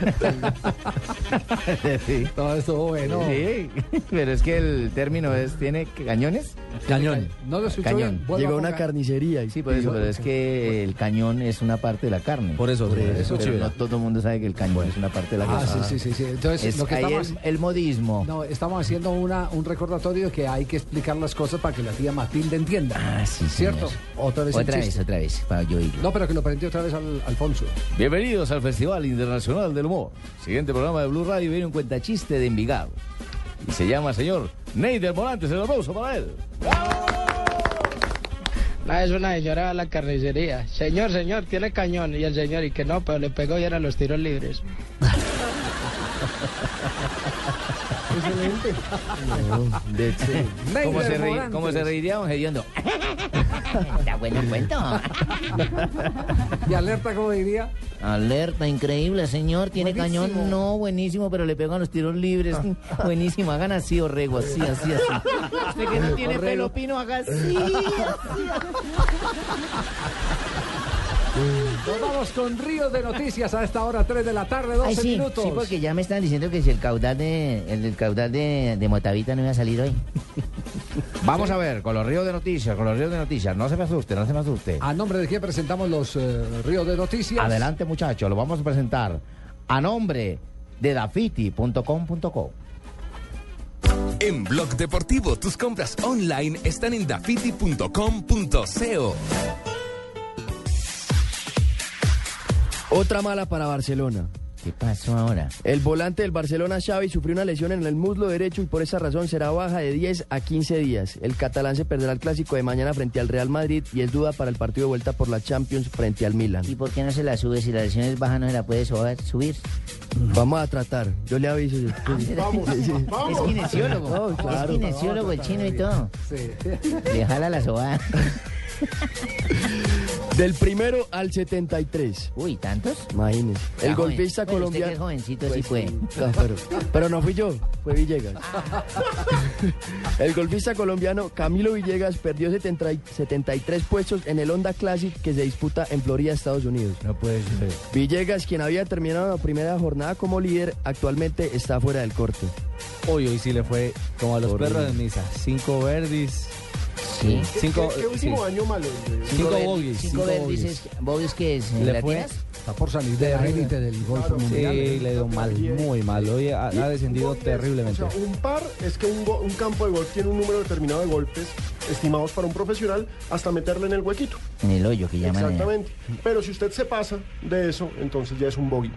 Todo estuvo bueno. Sí, pero es que el término es, ¿tiene cañones? Cañón. No lo escuchó Cañón. Llegó a una carnicería. Y Sí, por eso, pero es que el cañón es una parte de la carne. Por eso, por eso, pero Chivera. no todo el mundo sabe que el cañón es una parte de la Ah, carne. sí, sí, sí, sí. Entonces, Es lo que ahí estamos... el, el modismo. No, estamos haciendo una, un recordatorio que hay que explicar las cosas para que la tía Matilde entienda. Ah, sí, ¿Cierto? señor. Otra vez Otra vez, otra vez, para yo oírlo. No, pero que lo prendió otra vez al Alfonso. Bienvenidos al Festival Internacional del Humor. Siguiente programa de Blue Radio viene un cuentachiste de Envigado. Y se llama señor Neider Morantes. El aplauso para él. La es una señora a la carnicería. Señor, señor, tiene cañón. Y el señor, y que no, pero le pegó y eran los tiros libres. Excelente. ¿Cómo se, reí- cómo se reiría un hediondo? Está bueno el cuento. Y alerta, como diría. Alerta, increíble, señor. ¿Tiene Buenísimo. cañón? No, buenísimo, pero le pegan los tiros libres. buenísimo, hagan así, Orrego, así, así, así. Usted que no tiene pelo pino, haga así. Nos vamos con Ríos de Noticias a esta hora, 3 de la tarde, 12 Ay, sí, minutos. sí, porque ya me están diciendo que si el caudal de, el, el caudal de, de Motavita no iba a salir hoy. Vamos a ver, con los ríos de noticias, con los ríos de noticias. No se me asuste, no se me asuste. A nombre de quién presentamos los eh, Ríos de Noticias. Adelante, muchachos, lo vamos a presentar a nombre de dafiti.com.co. En Blog Deportivo, tus compras online están en dafiti.com.co. Otra mala para Barcelona. ¿Qué pasó ahora? El volante del Barcelona, Xavi, sufrió una lesión en el muslo derecho y por esa razón será baja de 10 a 15 días. El catalán se perderá el clásico de mañana frente al Real Madrid y es duda para el partido de vuelta por la Champions frente al Milan. ¿Y por qué no se la sube? Si la lesión es baja, no se la puede subir. Vamos a tratar, yo le aviso. Vamos, vamos. Es kinesiólogo. Claro. Es kinesiólogo el chino y todo. Sí. Le jala la sobada. Del primero al 73. Uy, ¿tantos? Imagínese. Ya, El joven. golfista Bueno, usted que colombiano. es jovencito, sí puede. No, pero, pero no fui yo, fue Villegas. El golfista colombiano Camilo Villegas perdió 70 y- 73 puestos en el Honda Classic que se disputa en Florida, Estados Unidos. No puede ser. Villegas, quien había terminado la primera jornada como líder, actualmente está fuera del corte. Hoy, hoy sí le fue como a los perros de misa. Cinco verdis. Sí. Cinco, ¿Qué, qué último sí. año malo? Cinco bogies, Cinco cinco bogies. es- ¿Bogies qué es? Le fue-. Está por salir de élite del golf mundial. Sí, le dio mal, muy mal. Hoy ha, ha descendido terriblemente. O sea, un par es que un, campo de golf tiene un número determinado de golpes estimados para un profesional hasta meterle en el huequito. En el hoyo que llaman. Exactamente. Pero si usted se pasa de eso, entonces ya es un bogey.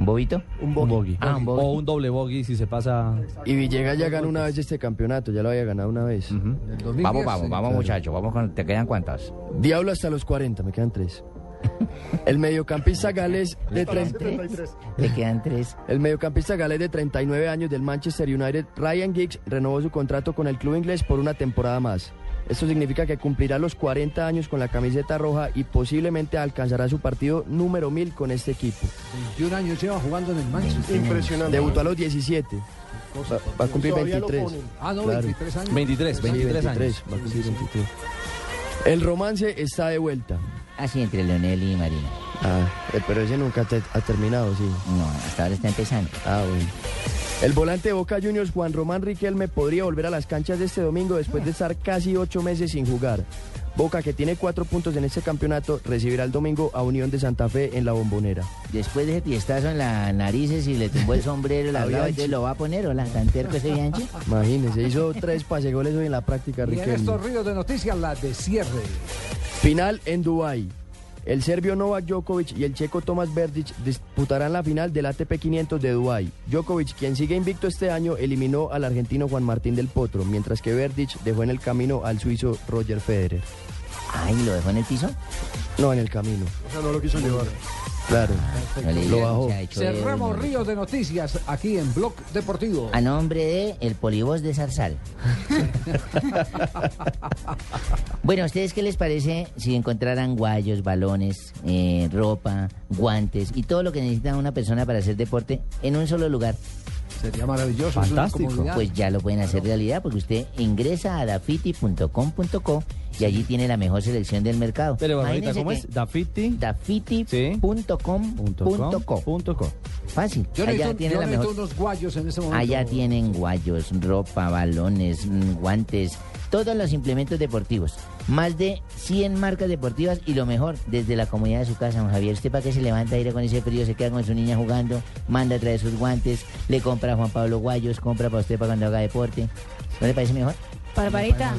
¿Un bobito? Un bogey. Ah, un bogey. O un doble bogey si se pasa. Y Villegas ya ganó una vez este campeonato, ya lo había ganado una vez. Del 2010, Vamos, vamos, vamos, muchachos. Vamos con. ¿Te quedan cuántas? Diablo hasta los 40, me quedan tres. El mediocampista galés de 30. 73. Te quedan tres. El mediocampista galés de 39 años del Manchester United, Ryan Giggs, renovó su contrato con el club inglés por una temporada más. Esto significa que cumplirá los 40 años con la camiseta roja y posiblemente alcanzará su partido número 1000 con este equipo. 21 años lleva jugando en el Manchester. Impresionante. Debutó a los 17, va, va a cumplir Todavía lo 23. ponen. Ah, no, Claro. 23 años. 23, Sí, 23 años. va a cumplir 23. El romance está de vuelta. Así entre Leonel y Marina. Ah, eh, pero ese nunca te- ha terminado, sí. No, hasta ahora está empezando. Ah, bueno. El volante de Boca Juniors, Juan Román Riquelme, podría volver a las canchas de este domingo después de estar casi ocho meses sin jugar. Boca, que tiene cuatro puntos en este campeonato, recibirá el domingo a Unión de Santa Fe en la bombonera. Después de ese tiestazo en las narices y le tumbó el sombrero, la A verdad, Bianchi. lo va a poner, o la tan terco ese Bianchi. Imagínense, hizo tres pasegoles hoy en la práctica, Y en Riquelme. estos ríos de noticias, la de cierre. Final en Dubái. El serbio Novak Djokovic y el checo Tomas Verdic disputarán la final del ATP 500 de Dubái. Djokovic, quien sigue invicto este año, eliminó al argentino Juan Martín del Potro, mientras que Verdic dejó en el camino al suizo Roger Federer. Ay, ¿lo dejó en el piso? No, en el camino. O sea, no lo quiso llevar. Claro. Lo bajó. Cerramos ríos de noticias aquí en Blog Deportivo. A nombre de el polibos de Zarzal. bueno, ¿a ustedes qué les parece si encontraran guayos, balones, eh, ropa, guantes y todo lo que necesita una persona para hacer deporte en un solo lugar? Sería maravilloso. comodidad. Pues ya lo pueden hacer realidad porque usted ingresa a dafiti.com.co y allí tiene la mejor selección del mercado. Pero, Barbarita, ¿cómo que- es? Dafiti. Dafiti.com.co. Fácil. Yo allá necesito, tiene yo la necesito mejor. unos guayos en ese momento. Allá tienen guayos, ropa, balones, mm, guantes, todos los implementos deportivos. Más de 100 marcas deportivas y lo mejor, desde la comodidad de su casa, don Javier. ¿Usted para qué se levanta a ir con ese frío? Se queda con su niña jugando, manda a traer sus guantes, le compra a Juan Pablo guayos, compra para usted para cuando haga deporte. ¿No le parece mejor? Barbarita.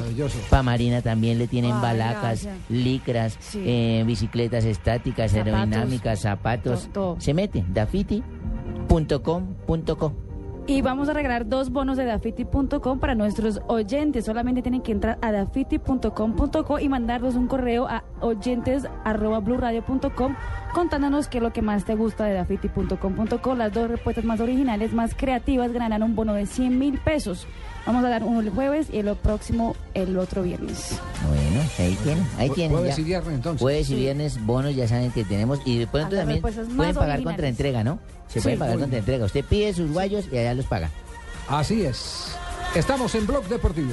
Para Marina también le tienen Ay, balacas, gracias. licras, Sí. eh, bicicletas estáticas, Zapatos. aerodinámicas, zapatos. Todo, todo. Se mete, dafiti.com.co. Y vamos a regalar dos bonos de dafiti.com para nuestros oyentes. Solamente tienen que entrar a dafiti.com.co y mandarnos un correo a oyentes.bluradio.com contándonos qué es lo que más te gusta de dafiti.com.co. Las dos respuestas más originales, más creativas, ganarán un bono de 100 mil pesos. Vamos a dar uno el jueves y el próximo el otro viernes. Bueno, ahí tienen, ahí tienen. jueves ya. y viernes, entonces. Jueves y viernes, bonos ya saben que tenemos. Y después A las también pueden pagar originales. contra entrega, ¿no? Se Sí, pueden pagar contra bien. entrega. Usted pide sus guayos y allá los paga. Así es. Estamos en Blog Deportivo.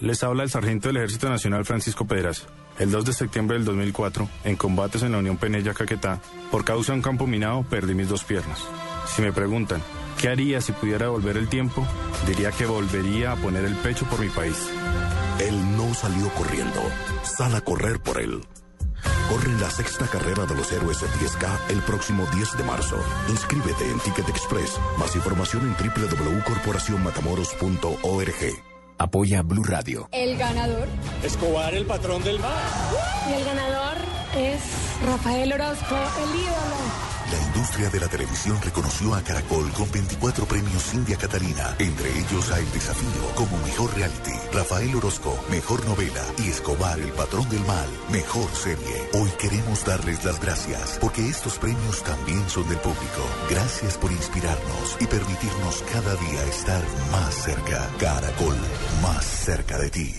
Les habla el sargento del Ejército Nacional Francisco Pedras. El 2 de septiembre del 2004, en combates en la Unión Penella Caquetá, por causa de un campo minado, perdí mis dos piernas. Si me preguntan, ¿qué haría si pudiera volver el tiempo? Diría que volvería a poner el pecho por mi país. Él no salió corriendo, sal a correr por él. Corre la sexta carrera de los héroes de 10K el próximo 10 de marzo. Inscríbete en Ticket Express. Más información en www.corporacionmatamoros.org. Apoya Blue Radio. El ganador. Escobar, el patrón del mar. Y el ganador es Rafael Orozco, el ídolo. La industria de la televisión reconoció a Caracol con 24 premios India Catalina, entre ellos a El Desafío como Mejor Reality, Rafael Orozco, Mejor Novela y Escobar, el Patrón del Mal, Mejor Serie. Hoy queremos darles las gracias porque estos premios también son del público. Gracias por inspirarnos y permitirnos cada día estar más cerca. Caracol, más cerca de ti.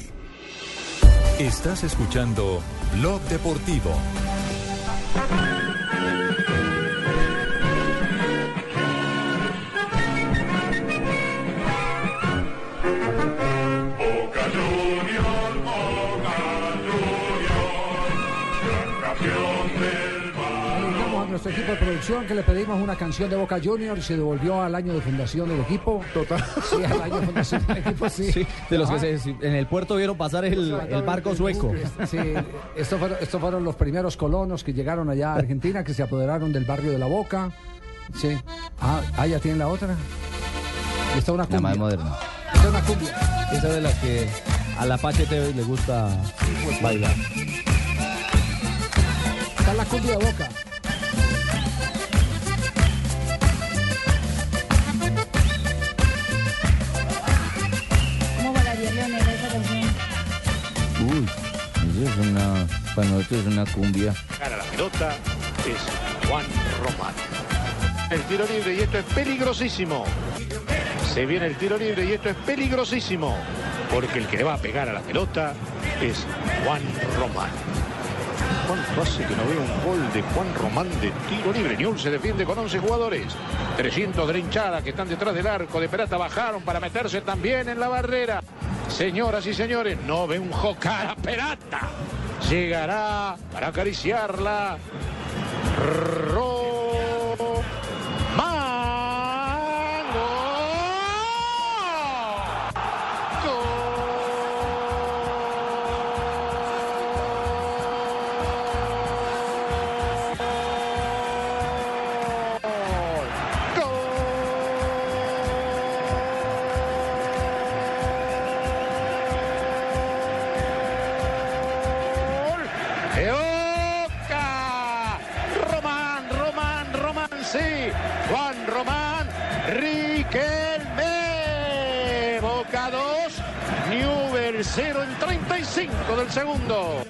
Estás escuchando Blog Deportivo. Nuestro equipo de producción que le pedimos una canción de Boca Juniors y se devolvió al año de fundación del equipo. Total. Sí, al año de fundación del equipo, sí. Sí, de los que Ajá. se- en el puerto vieron pasar el, el barco sueco. Sí, estos fueron, estos fueron los primeros colonos que llegaron allá a Argentina, que se apoderaron del barrio de La Boca. Sí. Ah, ah, ya tienen la otra. Y está una La cumbia. más moderna. Esta es una cumbia. Esa de las que al Apache TV le gusta bailar. Está la cumbia de Boca. Una, para nosotros es una cumbia. La pelota es Juan Román. El tiro libre y esto es peligrosísimo. Se viene el tiro libre y esto es peligrosísimo. Porque el que le va a pegar a la pelota es Juan Román. ¿Cuánto hace que no veo un gol de Juan Román de tiro libre? Newell se defiende con 11 jugadores. 300 de que están detrás del arco de Perata bajaron para meterse también en la barrera. Señoras y señores, no ve un Jocara Perata. Llegará para acariciarla. 35 del segundo.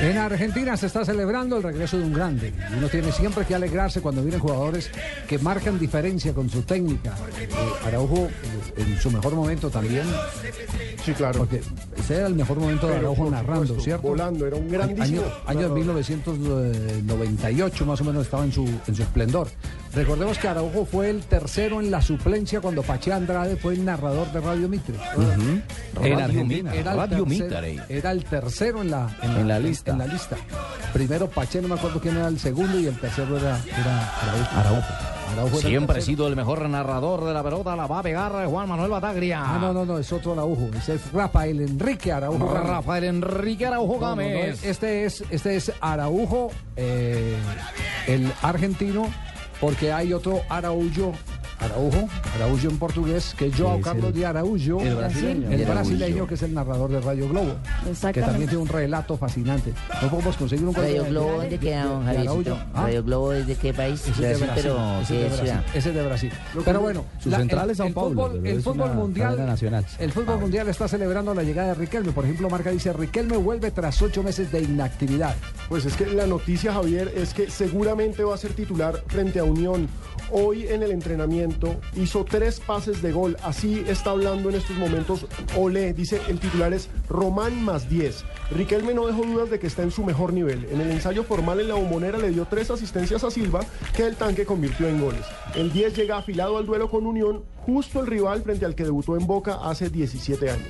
En Argentina se está celebrando el regreso de un grande. Uno tiene siempre que alegrarse cuando vienen jugadores que marcan diferencia con su técnica. Eh, Araujo en su mejor momento también. Sí, claro. Porque ese era el mejor momento de Araujo narrando, supuesto, ¿cierto? volando, era un grandísimo Año, año narrador. 1998 más o menos estaba en su, en su esplendor. Recordemos que Araujo fue el tercero en la suplencia cuando Pache Andrade fue el narrador de Radio Mitre. Radio Argentina, era el Radio tercero-. Era el tercero en la, En la lista. en la lista. Primero Pache, no me acuerdo quién era el segundo y el tercero era, era Araujo. Araujo Siempre ha sido el mejor narrador de la pelota, la va a pegar Juan Manuel Bataglia. Ah, no, no, no, es otro Araujo. Ese es Rafael Enrique Araujo. Rafael Enrique Araujo No, no, no, Gámez. este, es, este es Araujo, eh, el argentino, porque hay otro Araújo. Araujo, Araújo en portugués, que es Joao Es Carlos el- de Araújo, el brasileño. el Araújo. brasileño que es el narrador de Radio Globo, que también tiene un relato fascinante. No podemos conseguir un Radio Globo. Araújo. Ah, Radio Globo, ¿desde qué país? ese es de Brasil, Brasil, pero ese es ¿qué de Brasil, ciudad? ese es de Brasil. Pero bueno, Su la- central es Sao Paulo, fútbol, el fútbol mundial, nacional. el fútbol mundial está celebrando la llegada de Riquelme. Por ejemplo, Marca dice Riquelme vuelve tras ocho meses de inactividad. Pues es que la noticia, Javier, es que seguramente va a ser titular frente a Unión. Hoy en el entrenamiento hizo tres pases de gol. Así está hablando en estos momentos Olé. Dice el titular es Román más 10. Riquelme no dejó dudas de que está en su mejor nivel. En el ensayo formal en la bombonera le dio tres asistencias a Silva que el tanque convirtió en goles. El 10 llega afilado al duelo con Unión, justo el rival frente al que debutó en Boca hace 17 años.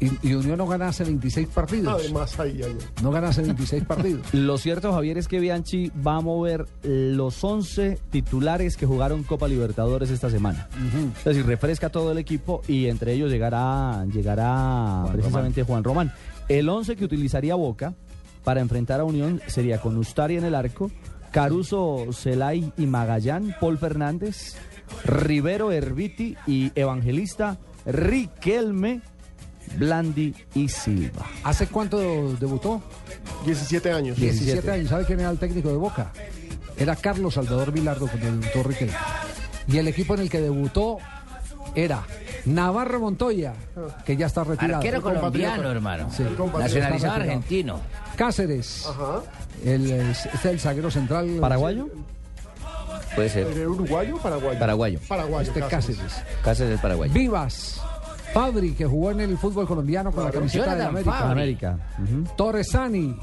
Y, y Unión no gana hace 26 partidos. Además, ahí, ahí. No gana hace 26 partidos. Lo cierto, Javier, es que Bianchi va a mover los 11 titulares que jugaron Copa Libertadores esta semana. Es decir, refresca todo el equipo y entre ellos llegará, llegará precisamente Juan Román. El 11 que utilizaría Boca para enfrentar a Unión sería con Ustari en el arco, Caruso, Celay y Magallán, Paul Fernández, Rivero, Erviti y Evangelista, Riquelme, Blandi y Silva. ¿Hace cuánto debutó? 17 años. 17, años. ¿Sabe quién era el técnico de Boca? Era Carlos Salvador Vilardo cuando debutó Riquelme. Y el equipo en el que debutó era Navarro Montoya, que ya está retirado. Arquero El colombiano, hermano. Sí. Nacionalizado argentino. Cáceres. El, es es el zaguero central. ¿Paraguayo? Puede ser. ¿Era uruguayo o paraguayo? Paraguayo. Paraguayo. Este Cáceres. Cáceres es paraguayo. Vivas. Fabri, que jugó en el fútbol colombiano con la camiseta de América. Fabri. América. Torresani,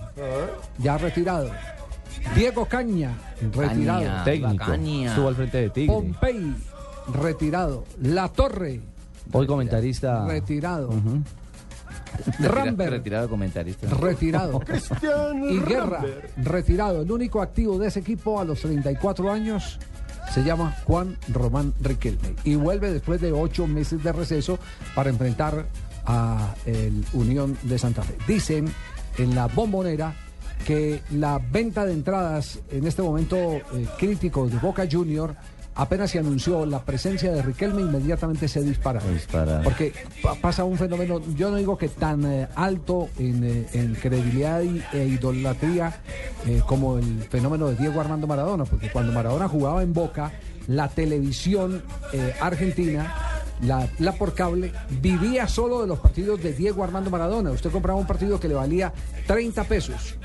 ya retirado. Diego Caña, retirado. Caña. Técnico. Bacaña. Estuvo al frente de Tigre. Pompey, retirado. La Torre, Hoy comentarista. retirado. Ujú. Rambert, Retirado comentarista. retirado. Cristian y Guerra, retirado. El único activo de ese equipo a los 34 años se llama Juan Román Riquelme. Y vuelve después de ocho meses de receso para enfrentar a el Unión de Santa Fe. Dicen en la bombonera que la venta de entradas en este momento eh, crítico de Boca Junior apenas se anunció la presencia de Riquelme inmediatamente se dispara. Dispara. Porque pa- pasa un fenómeno, yo no digo que tan eh, alto en, eh, en credibilidad y- e idolatría eh, como el fenómeno de Diego Armando Maradona, porque cuando Maradona jugaba en Boca, la televisión argentina, la, la por cable, vivía solo de los partidos de Diego Armando Maradona. Usted compraba un partido que le valía 30 pesos.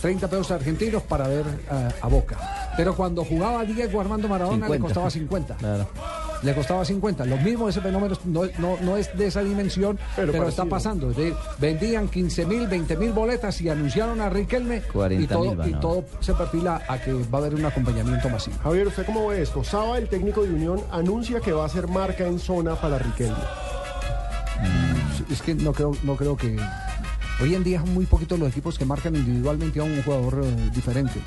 30 pesos argentinos para ver eh, a Boca. Pero cuando jugaba Diego Armando Maradona le 50. costaba 50. Claro. le costaba 50. Lo mismo ese fenómeno no, no, no es de esa dimensión, pero, Pero está pasando. Vendían 15 mil, 20 mil boletas y anunciaron a Riquelme 40.000 y, todo, van y ahora. todo se perfila a que va a haber un acompañamiento masivo. Javier, ¿usted cómo ve esto? Saba, el técnico de Unión, anuncia que va a ser marca en zona para Riquelme. Es que no creo, no creo que. Hoy en día son muy poquitos los equipos que marcan individualmente a un jugador eh, diferente.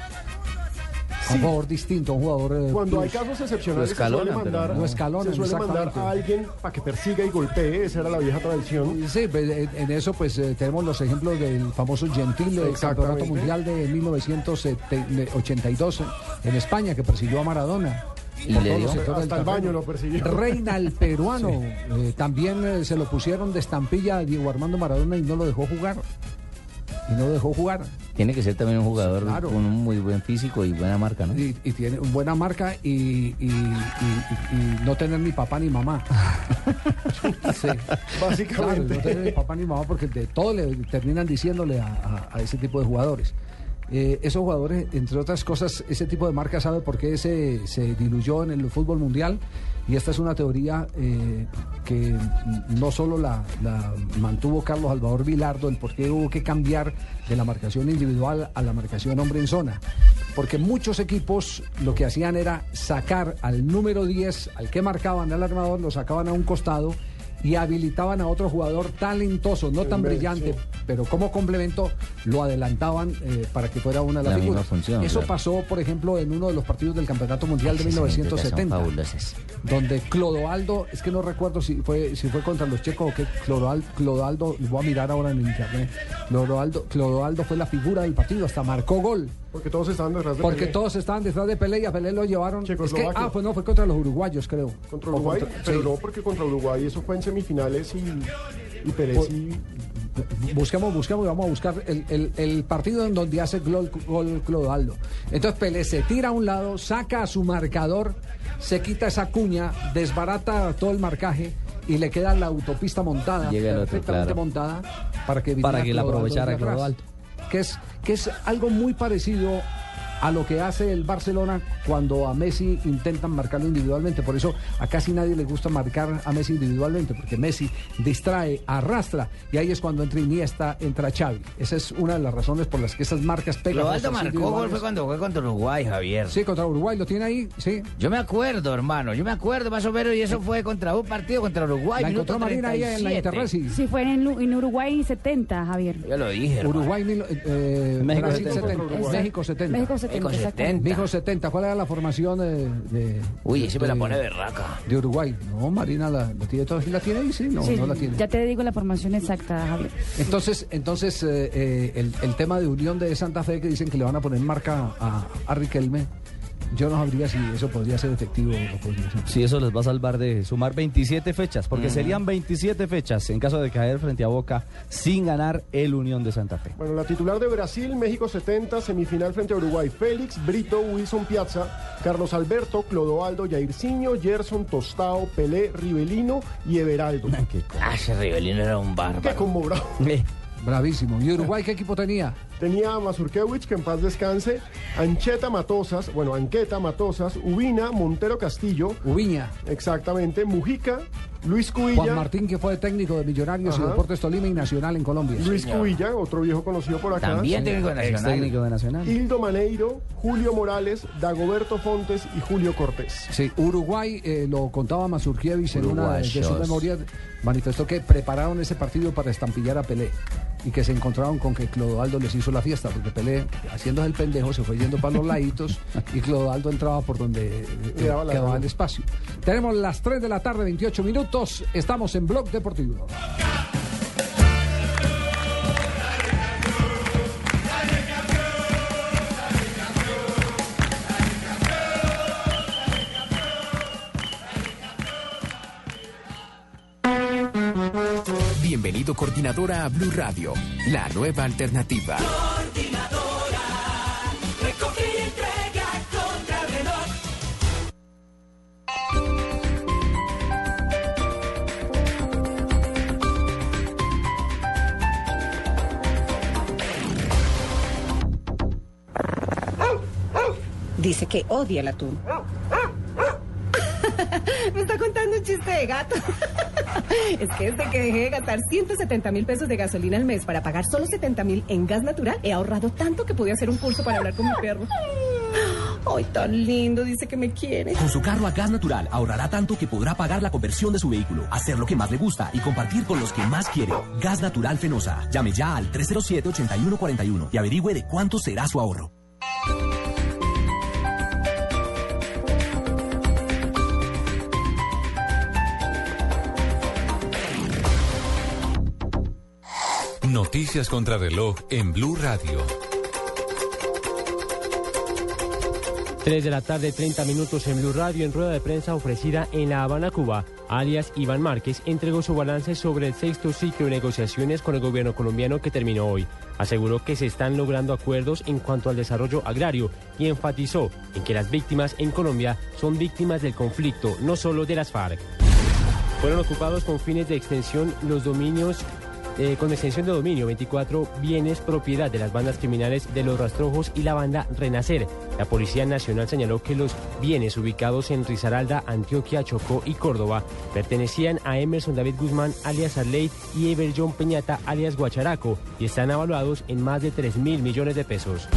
A un jugador distinto, a un jugador. eh, Cuando hay casos excepcionales, Lo escalonan, se suele mandar, no. Lo escalonan, se suele mandar a alguien para que persiga y golpee. Esa era la vieja tradición. Sí, pues, en, en eso pues eh, tenemos los ejemplos del famoso Gentil del. Campeonato Mundial de 1982 en España que persiguió a Maradona. Y le dio. Hasta el baño lo persiguió. Reina el peruano. eh, también eh, se lo pusieron de estampilla a Diego Armando Maradona y no lo dejó jugar. Y no lo dejó jugar. Tiene que ser también un jugador Claro. con un muy buen físico y buena marca, ¿no? Y, y tiene una buena marca y, y- y- y- y no tener ni papá ni mamá. Sí. Básicamente. Claro, no tener ni papá ni mamá porque de todo le terminan diciéndole a, a- a ese tipo de jugadores. Eh, esos jugadores, entre otras cosas, ese tipo de marca sabe por qué se, se diluyó en el fútbol mundial y esta es una teoría eh, que no solo la, la mantuvo Carlos Salvador Vilardo, el por qué hubo que cambiar de la marcación individual a la marcación hombre en zona. Porque muchos equipos lo que hacían era sacar al número 10, al que marcaban al armador, lo sacaban a un costado y habilitaban a otro jugador talentoso, no tan Hombre, brillante, pero como complemento lo adelantaban eh, para que fuera una de las La figuras. función, Eso claro. pasó, por ejemplo, en uno de los partidos del Campeonato Mundial de Esas anécdotas son 1970, fabulosas. donde Clodoaldo, es que no recuerdo si fue si fue contra los checos o qué, Clodoaldo, Clodoaldo, lo voy a mirar ahora en el internet, Clodoaldo, Clodoaldo fue la figura del partido, hasta marcó gol. Porque todos estaban detrás de Porque Pelé. todos estaban detrás de Pelé y a Pelé lo llevaron. Es que, Checoslovaquia. ah, pues no, fue contra los uruguayos, creo. Contra Uruguay, contra- pero sí. no porque contra Uruguay eso fue en semifinales y, y Pues- sí. Busquemos, busquemos y vamos a buscar el, el- el partido en donde hace gol, gol Clodoaldo. Entonces Pelé se tira a un lado, saca a su marcador, se quita esa cuña, desbarata todo el marcaje y le queda la autopista montada, Llega el otro, perfectamente claro. montada, para que, Para que la aprovechara. Clodoaldo. Que es, que es algo muy parecido a lo que hace el Barcelona cuando a Messi intentan marcarlo individualmente. Por eso a casi nadie le gusta marcar a Messi individualmente, porque Messi distrae, arrastra, y ahí es cuando entra Iniesta, entra Xavi. Esa es una de las razones por las que esas marcas pegan. Clodoaldo marcó gol fue cuando fue contra Uruguay, Javier. Sí, contra Uruguay, lo tiene ahí, sí. Yo me acuerdo, hermano, yo me acuerdo más o menos, y eso fue contra un partido contra Uruguay. La encontró Marina ahí en la 37. internet, sí. Sí, fue en, en Uruguay 70, Javier. Yo lo dije, hermano. Uruguay, eh, México Brasil 70. 70, México 70. México 70, México exactamente. México 70, ¿cuál era la formación de, de- Uy, ese me la de- pone berraca. de Uruguay? No, Marina la, la tiene toda, ¿la tiene ahí? Sí, no, Sí, no la tiene. Ya te digo la formación exacta, Javier. Entonces, entonces eh, eh, el, el tema de Unión de Santa Fe que dicen que le van a poner marca a, a Riquelme, yo no sabría si eso podría ser efectivo o no podría ser. Sí, eso les va a salvar de sumar 27 fechas, porque serían 27 fechas en caso de caer frente a Boca sin ganar el Unión de Santa Fe. Bueno, la titular de Brasil, México 70, semifinal frente a Uruguay. Félix, Brito, Wilson Piazza, Carlos Alberto, Clodoaldo, Jairzinho, Gerson, Tostao, Pelé, Rivelino y Everaldo. Ah, ese Rivelino era un Qué bárbaro. combo bravo. Bravísimo. ¿Y Uruguay qué equipo tenía? Tenía a Mazurkewicz, que en paz descanse, Ancheta Matosas, bueno, Anqueta Matosas, Ubina, Montero Castillo, Ubiña. exactamente, Mujica, Luis Cubilla, Juan Martín, que fue técnico de Millonarios y Ajá. Deportes Tolima y Nacional en Colombia. Luis Cubilla, otro viejo conocido por acá. También técnico de Ex Nacional. técnico de Nacional. Hildo Maneiro, Julio Morales, Dagoberto Fontes y Julio Cortés. Sí, Uruguay, eh, lo contaba Mazurkiewicz en una de sus memorias, manifestó que prepararon ese partido para estampillar a Pelé y que se encontraron con que Clodoaldo les hizo la fiesta, porque Pelé, haciéndose el pendejo, se fue yendo para los laditos y Clodoaldo entraba por donde eh, Quedaba quedaba el espacio. Tenemos las 3 de la tarde, 28 minutos, estamos en Blog Deportivo. Bienvenido coordinadora a Blue Radio, la nueva alternativa. Recoge y entrega contra reloj. Dice que odia el atún. Me está contando un chiste de gato. Es que desde que dejé de gastar 170 mil pesos de gasolina al mes para pagar solo 70 mil en gas natural, he ahorrado tanto que pude hacer un curso para hablar con mi perro. Ay, tan lindo, dice que me quiere. Con su carro a gas natural ahorrará tanto que podrá pagar la conversión de su vehículo, hacer lo que más le gusta y compartir con los que más quiere. Gas Natural Fenosa. Llame ya al 307-8141 y averigüe de cuánto será su ahorro. Noticias contra reloj en Blue Radio. 3 de la tarde, 30 minutos en Blue Radio, en rueda de prensa ofrecida en La Habana, Cuba. Alias Iván Márquez entregó su balance sobre el sexto ciclo de negociaciones con el gobierno colombiano que terminó hoy. Aseguró que se están logrando acuerdos en cuanto al desarrollo agrario y enfatizó en que las víctimas en Colombia son víctimas del conflicto, no solo de las FARC. Fueron ocupados con fines de extensión los dominios eh, con extensión de dominio 24 bienes propiedad de las bandas criminales de los Rastrojos y la banda Renacer. La Policía Nacional señaló que los bienes ubicados en Risaralda, Antioquia, Chocó y Córdoba pertenecían a Emerson David Guzmán alias Arley y Ever John Peñata alias Guacharaco y están evaluados en más de 3 mil millones de pesos.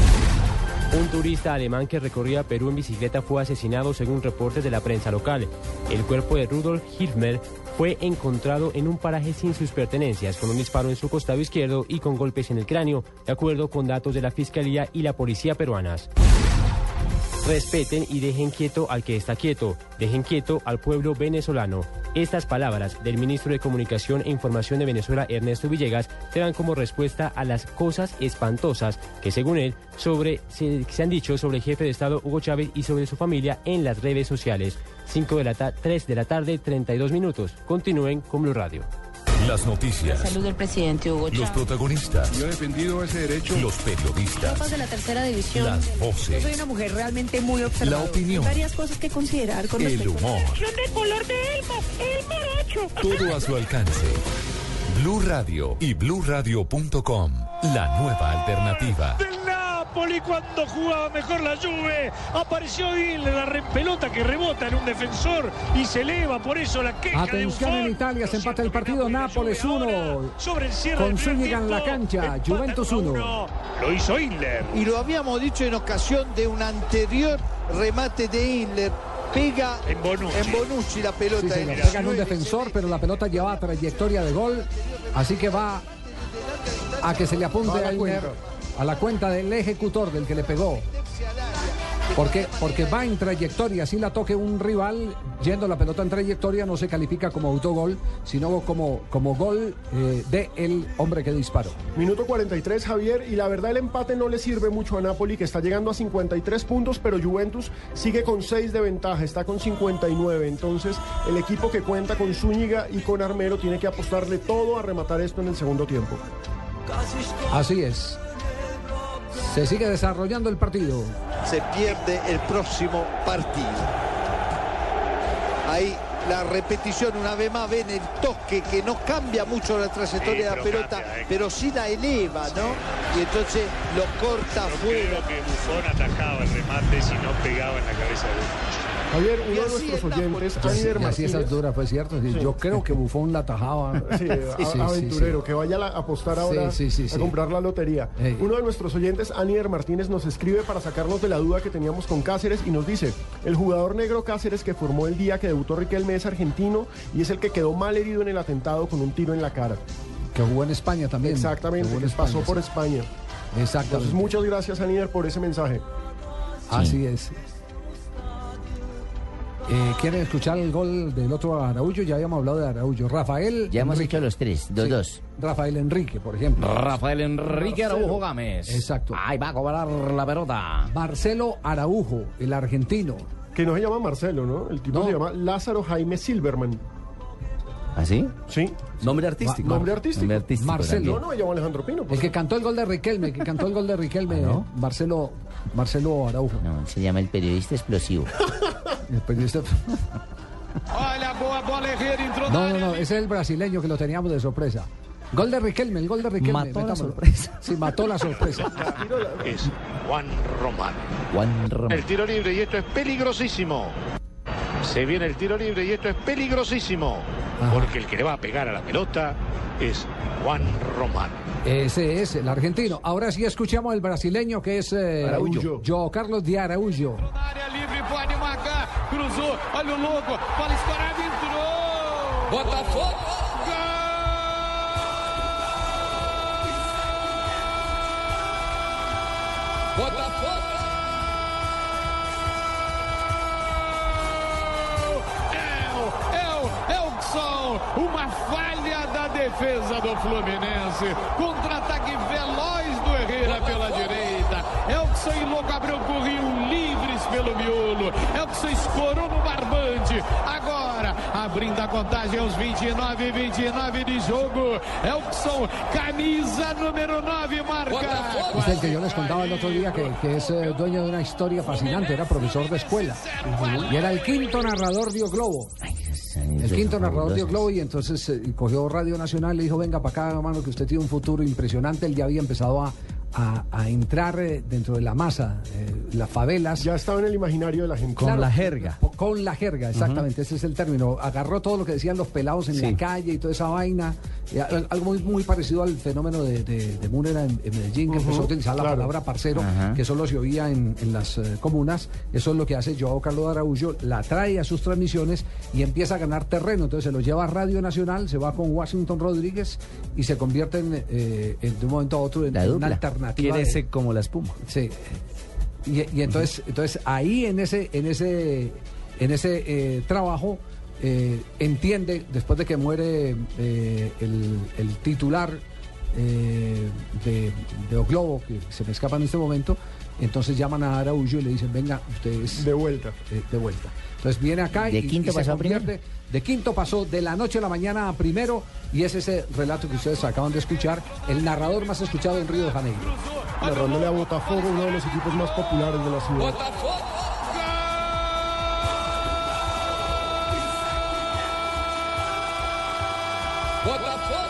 Un turista alemán que recorría Perú en bicicleta fue asesinado según reportes de la prensa local. El cuerpo de Rudolf Hilmer fue encontrado en un paraje sin sus pertenencias, con un disparo en su costado izquierdo y con golpes en el cráneo, de acuerdo con datos de la Fiscalía y la Policía peruanas. Respeten y dejen quieto al que está quieto. Dejen quieto al pueblo venezolano. Estas palabras del ministro de Comunicación e Información de Venezuela, Ernesto Villegas, se dan como respuesta a las cosas espantosas que, según él, sobre, se, se han dicho sobre el jefe de Estado Hugo Chávez y sobre su familia en las redes sociales. 5 de la ta- 3 de la tarde, 32 minutos. Continúen con Blue Radio. Las noticias. Salud del presidente Hugo Los Chávez. protagonistas. Yo he defendido ese derecho. Los periodistas. Tropas de la tercera división. Las voces. Yo soy una mujer realmente muy observadora. La opinión. Hay varias cosas que considerar con El humor. de color de Elmo, el morocho. Todo a su alcance. Blue Radio y BlueRadio.com. La nueva alternativa. del Napoli cuando jugaba mejor la Juve. Apareció Ile, la re- pelota que rebota en un defensor y se eleva, por eso la queja de Atención en. Italia, se empata el partido Nápoles 1. Sobre el cierre Con Zúñiga en la cancha, Juventus 1. Lo hizo Hitler. Y lo habíamos dicho en ocasión de un anterior remate de Hitler. Pega en Bonucci, la pelota. Sí, se en pega en un 19. defensor, pero la pelota lleva trayectoria de gol, así que va a que se le apunte a la a la cuenta del ejecutor del que le pegó. Porque, porque va en trayectoria, si la toque un rival, yendo la pelota en trayectoria, no se califica como autogol, sino como, como gol eh, de el hombre que disparó. Minuto 43, Javier, y la verdad el empate no le sirve mucho a Napoli, que está llegando a 53 puntos, pero Juventus sigue con 6 de ventaja, está con 59. Entonces, el equipo que cuenta con Zúñiga y con Armero tiene que apostarle todo a rematar esto en el segundo tiempo. Así es. Se sigue desarrollando el partido. Se pierde el próximo partido. Ahí la repetición una vez más ven el toque que no cambia mucho la trayectoria Sí, de la pelota, cambia, eh. pero sí la eleva, ¿no? Y entonces lo corta Yo afuera. creo que Buffon atajaba el remate si no pegaba en la cabeza de Javier, uno Y de nuestros oyentes, Anier y así Martínez, dura, fue cierto. Sí, Sí. Yo creo que Bufón la atajaba. Sí, a- aventurero, que vaya a apostar ahora Sí, sí, sí, a comprar la lotería. Uno de nuestros oyentes, Anier Martínez, nos escribe para sacarnos de la duda que teníamos con Cáceres y nos dice, el jugador negro Cáceres que formó el día que debutó Riquelme es argentino y es el que quedó mal herido en el atentado con un tiro en la cara. Que jugó en España también. Exactamente, que en pasó por. España. Exactamente. Entonces, muchas gracias, Anier, por ese mensaje. Así es. Eh, ¿Quieren escuchar el gol del otro Araújo? Ya habíamos hablado de Araújo. Rafael. Ya hemos Enrique. hecho los tres, dos, Sí. dos. Rafael Enrique, por ejemplo. Rafael Enrique Araujo Gámez. Exacto. Ahí va a cobrar la pelota. Marcelo Araujo, el argentino. Que no se llama Marcelo, ¿no? El tipo No. se llama Lázaro Jaime Silverman. ¿Así? Sí. Nombre artístico. Nombre artístico. Nombre artístico Marcelo. No, no, me llamo Alejandro Pino. pues. El que cantó el gol de Riquelme, el que cantó el gol de Riquelme, ¿Ah, no? Marcelo, Marcelo Araujo. No, se llama el periodista explosivo. El periodista- No, no, no, ese es el brasileño que lo teníamos de sorpresa. Gol de Riquelme, el gol de Riquelme. Mató la sorpresa. Sí, mató la sorpresa. Es Juan Román. Juan Román. El tiro libre y esto es peligrosísimo. Se viene el tiro libre y esto es peligrosísimo. Porque el que le va a pegar a la pelota es Juan Román. Ese es el argentino. Ahora sí escuchamos al brasileño que es eh, Araújo. João Carlos de Araújo. Cruzou, olha o louco. Bola escorada, entrou. Botafogo. Gol! Uma falha da defesa do Fluminense. Contra-ataque veloz do Herrera pela direita. Elkson e Louco Abreu corriam livres pelo miolo. Elkson escorou no barbante. Agora, abrindo a contagem aos 29 29 de jogo. Elkson, camisa número 9, marca. Es el que yo les contaba el otro día que, que es eh, dueño de una historia fascinante, era profesor de escuela. Y era el quinto narrador de O Globo. Quinto narrador de Globo y entonces eh, cogió Radio Nacional y le dijo, venga para acá, hermano, que usted tiene un futuro impresionante. Él ya había empezado a, a- a entrar eh, dentro de la masa, eh, las favelas. Ya estaba en el imaginario de la gente. Claro, po- Con la jerga, exactamente, ese es el término. Agarró todo lo que decían los pelados en Sí. la calle y toda esa vaina. Eh, al- algo muy, muy parecido al fenómeno de, de, de Múnera en, en Medellín, que Ujú, empezó a utilizar la palabra parcero, que solo se oía en, en las eh, comunas. Eso es lo que hace Joao Carlos Araújo, la trae a sus transmisiones y empieza a ganar terreno. Entonces se lo lleva a Radio Nacional, se va con Washington Rodríguez y se convierte en, eh, en- de un momento a otro en, en una alternativa. de- como la espuma. Sí. Y, y entonces, entonces ahí en ese, en ese, en ese eh, trabajo eh, entiende, después de que muere eh, el, el titular eh, de, de O Globo, que se me escapa en este momento, entonces llaman a Araújo y le dicen, venga, ustedes... De vuelta. de vuelta. Entonces viene acá ¿De y, quinto y se pasó convierte, de quinto pasó de la noche a la mañana a primero y es ese relato que ustedes acaban de escuchar, el narrador más escuchado en Río de Janeiro. Narrándole a Botafogo, uno de los equipos más populares de la ciudad. Botafogo! Botafogo!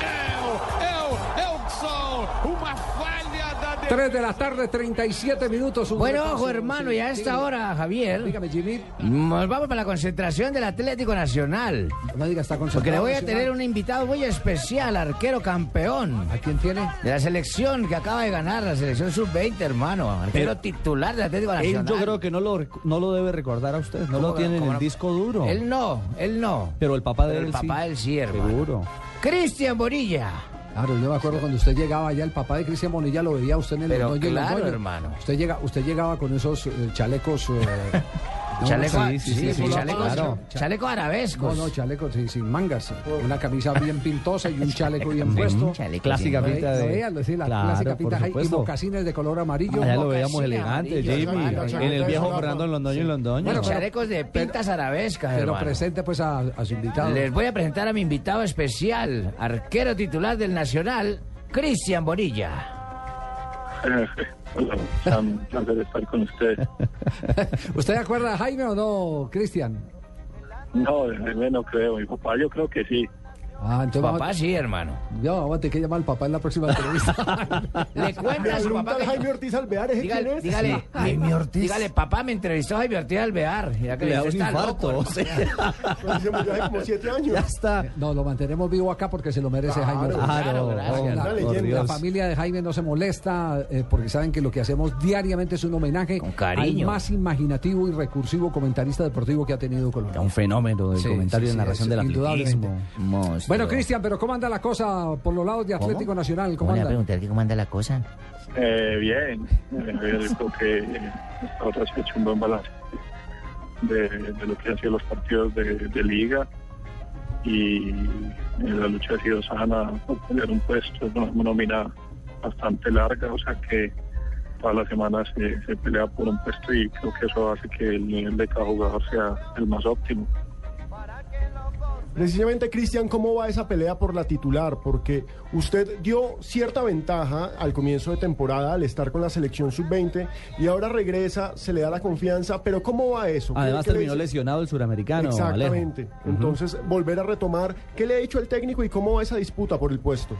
É o, é o, é o Edson! Uma falha! 3 de la tarde, 37 minutos. un Bueno, ojo, hermano, Sí, y a esta dígame. hora, Javier. Dígame, Jimmy. Nos vamos para la concentración del Atlético Nacional. No diga, está Porque le voy a tener un invitado muy especial, arquero campeón. ¿A quién tiene? De la selección que acaba de ganar, la selección sub-20, hermano. Arquero Pero- titular del Atlético Él Nacional. yo creo que no lo, no lo debe recordar a usted. No ¿Cómo lo tiene en el no? disco duro. Él no, él no. Pero el papá de Pero él el papá sí. de él sí, hermano. Seguro. Cristian Borilla. Claro, yo me acuerdo cuando usted llegaba allá, el papá de Cristian Bonilla lo veía usted en el Pero Londoño claro, Londoño. hermano. Usted, llega, usted llegaba con esos eh, chalecos... eh, no, Chaleco, no, sí, sí, sí, chaleco, claro. chaleco arabescos. No, no, chalecos sí, sin mangas. Una camisa bien pintosa y un chaleco bien Sí, puesto. chaleco Clásica Lo pinta de- lo lo- sí, la Claro, clásica por pinta ahí, y mocasines de color amarillo. Allá lo Mocasines veíamos elegante, Jimmy. En el viejo. Fernando en Londoño y Londoño. Bueno, chalecos de pintas arabescas, Pero hermano. presente pues a, a su invitado. Les voy a presentar a mi invitado especial, arquero titular del Nacional, Cristian Borilla. Hola, un placer estar con usted. ¿Usted acuerda a Jaime o no, Cristian? No, no creo. Mi papá yo creo que sí. Ah, entonces Papá vamos- sí, hermano. Yo vamos a tener que llamar al papá en la próxima entrevista. Le cuenta a su papá que... Jaime Ortiz Alvear, ¿ese quién Dígale, es? dígale, Sí. Jaime Ortiz. Dígale, papá, me entrevistó Jaime Ortiz Alvear. Ya que Le da usted un está infarto, loco, o sea. Pues se murió hace como siete años. Ya está. No, lo mantenemos vivo acá porque se lo merece Claro, Jaime. Ortiz. claro, gracias. La- familia de Jaime no se molesta eh, porque saben que lo que hacemos diariamente es un homenaje Con cariño. al más imaginativo y recursivo comentarista deportivo que ha tenido Colombia. Un fenómeno del Sí, comentario sí, de sí, narración es- del indudablemente. atletismo. Monstruo. Bueno, Cristian, pero ¿cómo anda la cosa por los lados de Atlético Nacional? ¿Cómo ¿Cómo le va a anda? preguntar que cómo anda la cosa? Eh, bien, yo creo que eh, ahora se ha hecho un buen balance de, de lo que han sido los partidos de, de liga y eh, la lucha ha sido sana por pelear un puesto, es una nómina bastante larga, o sea que todas las semanas se, se pelea por un puesto y creo que eso hace que el nivel de cada jugador sea el más óptimo. Precisamente, Cristian, ¿cómo va esa pelea por la titular? Porque usted dio cierta ventaja al comienzo de temporada al estar con la selección sub-20 y ahora regresa, se le da la confianza, pero ¿cómo va eso? ¿Qué- Además le terminó lesionado el suramericano. Exactamente. Alejo. Entonces, volver a retomar, ¿qué le ha dicho el técnico y cómo va esa disputa por el puesto?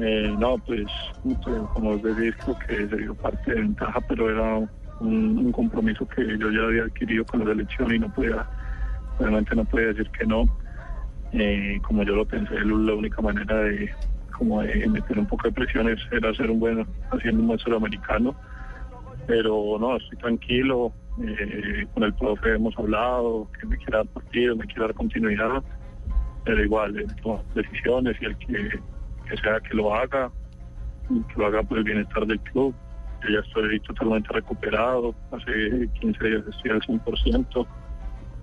Eh, no, pues, pues, como os decís, creo que se dio parte de ventaja, pero era un, un compromiso que yo ya había adquirido con la selección y no podía, realmente no podía decir que no. Eh, como yo lo pensé, la única manera de como meter un poco de presiones era hacer un buen, haciendo un buen sudamericano. Pero no, estoy tranquilo, eh, con el profe hemos hablado, que me quiera dar partido, me quiera dar continuidad, pero igual, él toma decisiones y el que, que sea que lo haga, que lo haga por el bienestar del club. Yo ya estoy totalmente recuperado, hace 15 días estoy al 100%,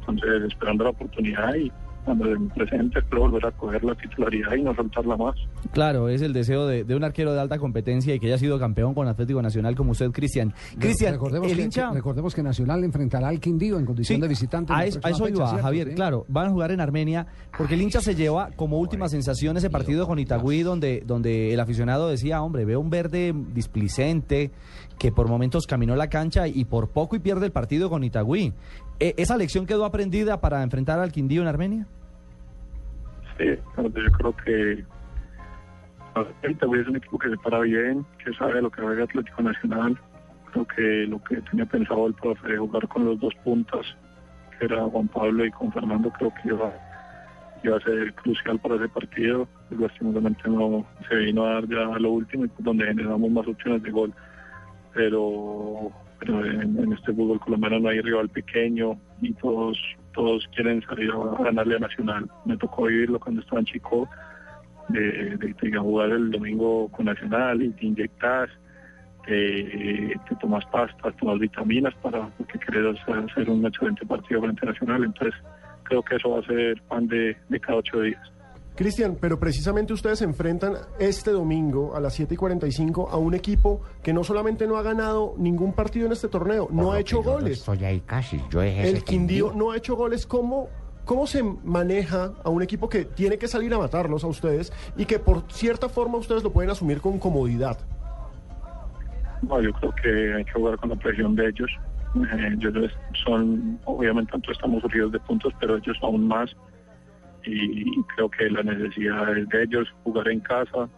entonces esperando la oportunidad y cuando me presente espero volver a coger la titularidad y no soltarla más. Claro, es el deseo de, de un arquero de alta competencia y que haya sido campeón con Atlético Nacional como usted, Cristian. Cristian, recordemos, el que, hincha... que- recordemos que Nacional enfrentará al Quindío en condición Sí, de visitante. A a eso iba, ¿cierto? Javier. Sí. Claro, van a jugar en Armenia porque el hincha se lleva como última sensación ese partido con Itagüí donde, donde el aficionado decía, hombre, veo un verde displicente que por momentos caminó la cancha y por poco y pierde el partido con Itagüí. E- ¿Esa lección quedó aprendida para enfrentar al Quindío en Armenia? Sí, yo creo que Itagüí es un equipo que se para bien, que sabe lo que juega Atlético Nacional. Creo que lo que tenía pensado el profe de jugar con los dos puntas, que era Juan Pablo y con Fernando, creo que iba, iba a ser crucial para ese partido. Lastimosamente no se vino a dar ya lo último, pues, donde generamos más opciones de gol. Pero, pero en, este fútbol colombiano no hay rival pequeño y todos todos quieren salir a ganarle a Nacional. Me tocó vivirlo cuando estaba en Chico, de, de, de jugar el domingo con Nacional y te inyectas, te, te tomas pastas, tomas vitaminas para porque querés hacer, hacer un excelente partido frente a Nacional. Entonces creo que eso va a ser pan de, de cada ocho días. Cristian, pero precisamente ustedes se enfrentan este domingo a las 7 y 45 a un equipo que no solamente no ha ganado ningún partido en este torneo, no ha hecho yo no goles. estoy ahí casi, yo es El Quindío no ha hecho goles. ¿Cómo, ¿Cómo se maneja a un equipo que tiene que salir a matarlos a ustedes y que por cierta forma ustedes lo pueden asumir con comodidad? No, yo creo que hay que jugar con la presión de ellos. Eh, ellos son, obviamente, tanto estamos surgidos de puntos, pero ellos aún más. Y creo que la necesidad es de ellos jugar en casa.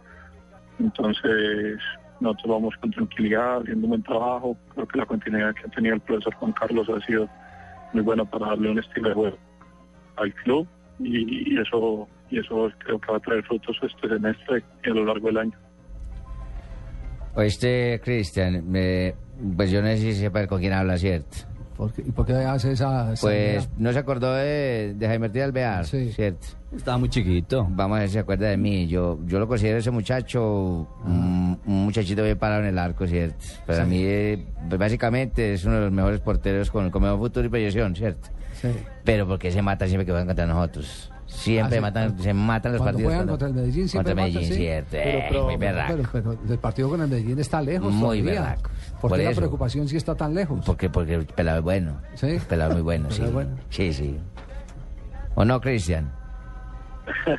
Entonces, nosotros vamos con tranquilidad, haciendo un buen trabajo. Creo que la continuidad que ha tenido el profesor Juan Carlos ha sido muy buena para darle un estilo de juego al club. Y, eso y eso creo que va a traer frutos este semestre y a lo largo del año. Oíste, Cristian, pues yo no sé si sepa con quién habla, ¿cierto? ¿Por qué- ¿Y por qué hace esa.? Pues idea? no se acordó de, de Jaime Ortiz Alvear, ¿cierto? Estaba muy chiquito. Vamos a ver si se acuerda de mí. Yo yo lo considero ese muchacho, un, un muchachito bien parado en el arco, ¿cierto? Para Sí. mí, eh, básicamente, es uno de los mejores porteros con, con mejor futuro y proyección, ¿cierto? Sí. Pero porque se mata siempre que juegan contra nosotros. Siempre matan, se matan los partidos. juegan contra el Medellín siempre Contra el Medellín, sí. ¿cierto? Pero, pero- muy berraco. pero- pero el partido con el Medellín está lejos Muy todavía. berraco. ¿Por Por qué la preocupación si está tan lejos? Porque, porque el pelado es bueno. ¿Sí? El pelado es muy bueno, sí. bueno. Sí, sí. ¿O no, Cristian?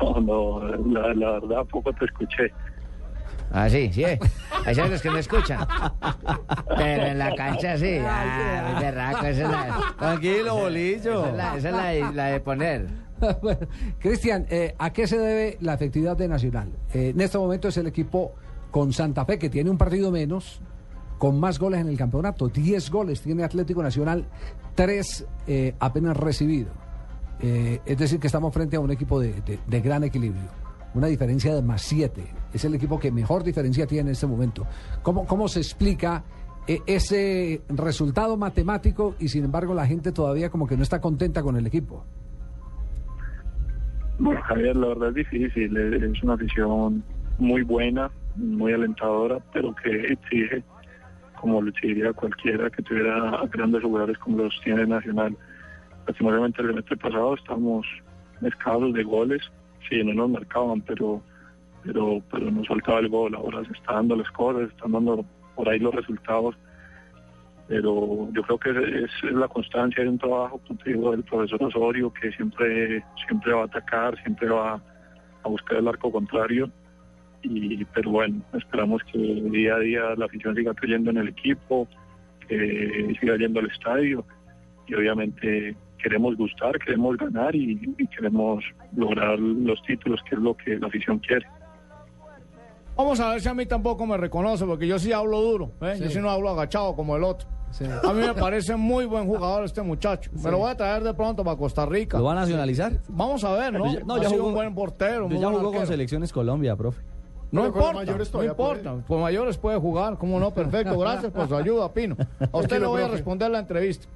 No, no, la, la verdad poco te escuché. Ah, sí, sí. Hay los que me escuchan. Pero en la cancha sí. Ah, muy berraco. Esa es la, Tranquilo, bolillo. esa es la, esa es la de, la de poner. Bueno, Cristian, eh, ¿a qué se debe la efectividad de Nacional? Eh, en este momento es el equipo con Santa Fe, que tiene un partido menos, con más goles en el campeonato. 10 goles tiene Atlético Nacional, 3 apenas recibido. Eh, es decir, que estamos frente a un equipo de, de- de gran equilibrio. Una diferencia de más 7. Es el equipo que mejor diferencia tiene en este momento. ¿Cómo, cómo se explica eh, ese resultado matemático y sin embargo la gente todavía como que no está contenta con el equipo? Bueno, Javier, la verdad es difícil. Es una afición muy buena, muy alentadora, pero que exige, como lo exigiría cualquiera que tuviera grandes jugadores como los tiene Nacional. Lastimosamente el semestre pasado estamos escasos de goles, sí, no nos marcaban, pero pero pero nos faltaba el gol. Ahora se están dando las cosas, están dando por ahí los resultados. Pero yo creo que es, la constancia de un trabajo, digo, del profesor Osorio, que siempre, siempre va a atacar, siempre va a buscar el arco contrario. Y, pero bueno, esperamos que día a día la afición siga creyendo en el equipo, que siga yendo al estadio y obviamente queremos gustar, queremos ganar y, y queremos lograr los títulos, que es lo que la afición quiere. Vamos a ver si a mí tampoco me reconoce, porque yo sí hablo duro. ¿eh? Yo Sí. sí no hablo agachado como el otro. A mí me parece muy buen jugador este muchacho. Me lo voy a traer de pronto para Costa Rica. ¿Lo va a nacionalizar? Vamos a ver, ¿no? Ya- no, ha ya sido jugó- un buen portero. muy Yo ya buen jugó con selecciones Colombia, profe. No Pero importa, mayores no importa. Con mayores puede jugar, ¿cómo no? Perfecto, gracias por su ayuda, Pino. A usted le voy a responder la entrevista.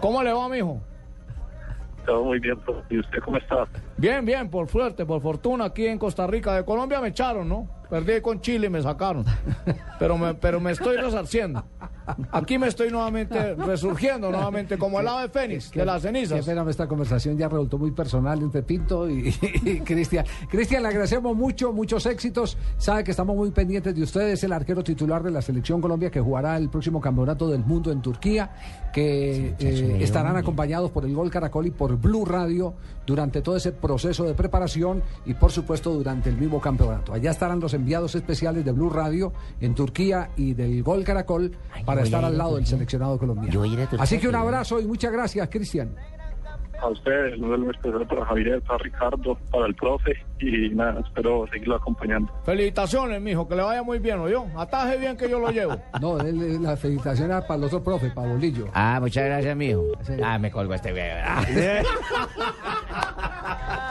¿Cómo le va, mijo? Todo muy bien. ¿y usted cómo está? Bien, bien, por suerte, por fortuna, aquí en Costa Rica. De Colombia me echaron, ¿no? Perdí con Chile y me sacaron. Pero me, pero me estoy resarciendo. Aquí me estoy nuevamente resurgiendo, nuevamente, como el ave fénix de las Qué cenizas. pena, esta conversación ya resultó muy personal entre Pinto y, y Cristian. Cristian, le agradecemos mucho, muchos éxitos. Sabe que estamos muy pendientes de ustedes. Es el arquero titular de la Selección Colombia que jugará el próximo Campeonato del Mundo en Turquía, que eh, estarán acompañados por el Gol Caracol y por Blue Radio durante todo ese proceso de preparación y, por supuesto, durante el mismo campeonato. Allá estarán los enviados especiales de Blue Radio en Turquía y del Gol Caracol para estar al lado del seleccionado colombiano. Yo Así que un abrazo y muchas gracias, Cristian. A usted, lo del especial para Javier, para Ricardo, para el profe y nada, espero seguirlo acompañando. Felicitaciones, mijo, que le vaya muy bien, ¿oyó? Ataje bien que yo lo llevo. No, él- la felicitación era para el otro profe, para Bolillo. Ah, muchas gracias, mijo. Ah, me colgó este video.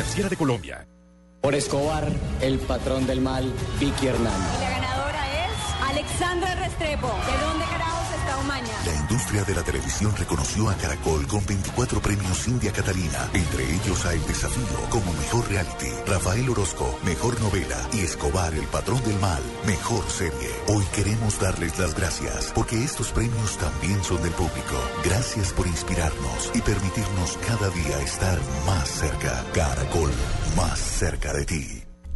Superfinanciera de Colombia. Por Escobar, el patrón del mal, Vicky Hernández. La ganadora es Alexandra Restrepo. ¿De dónde carajos La industria de la televisión reconoció a Caracol con 24 premios India Catalina, entre ellos a El Desafío como Mejor Reality, Rafael Orozco, Mejor Novela y Escobar, el Patrón del Mal, Mejor Serie. Hoy queremos darles las gracias porque estos premios también son del público. Gracias por inspirarnos y permitirnos cada día estar más cerca. Caracol, más cerca de ti.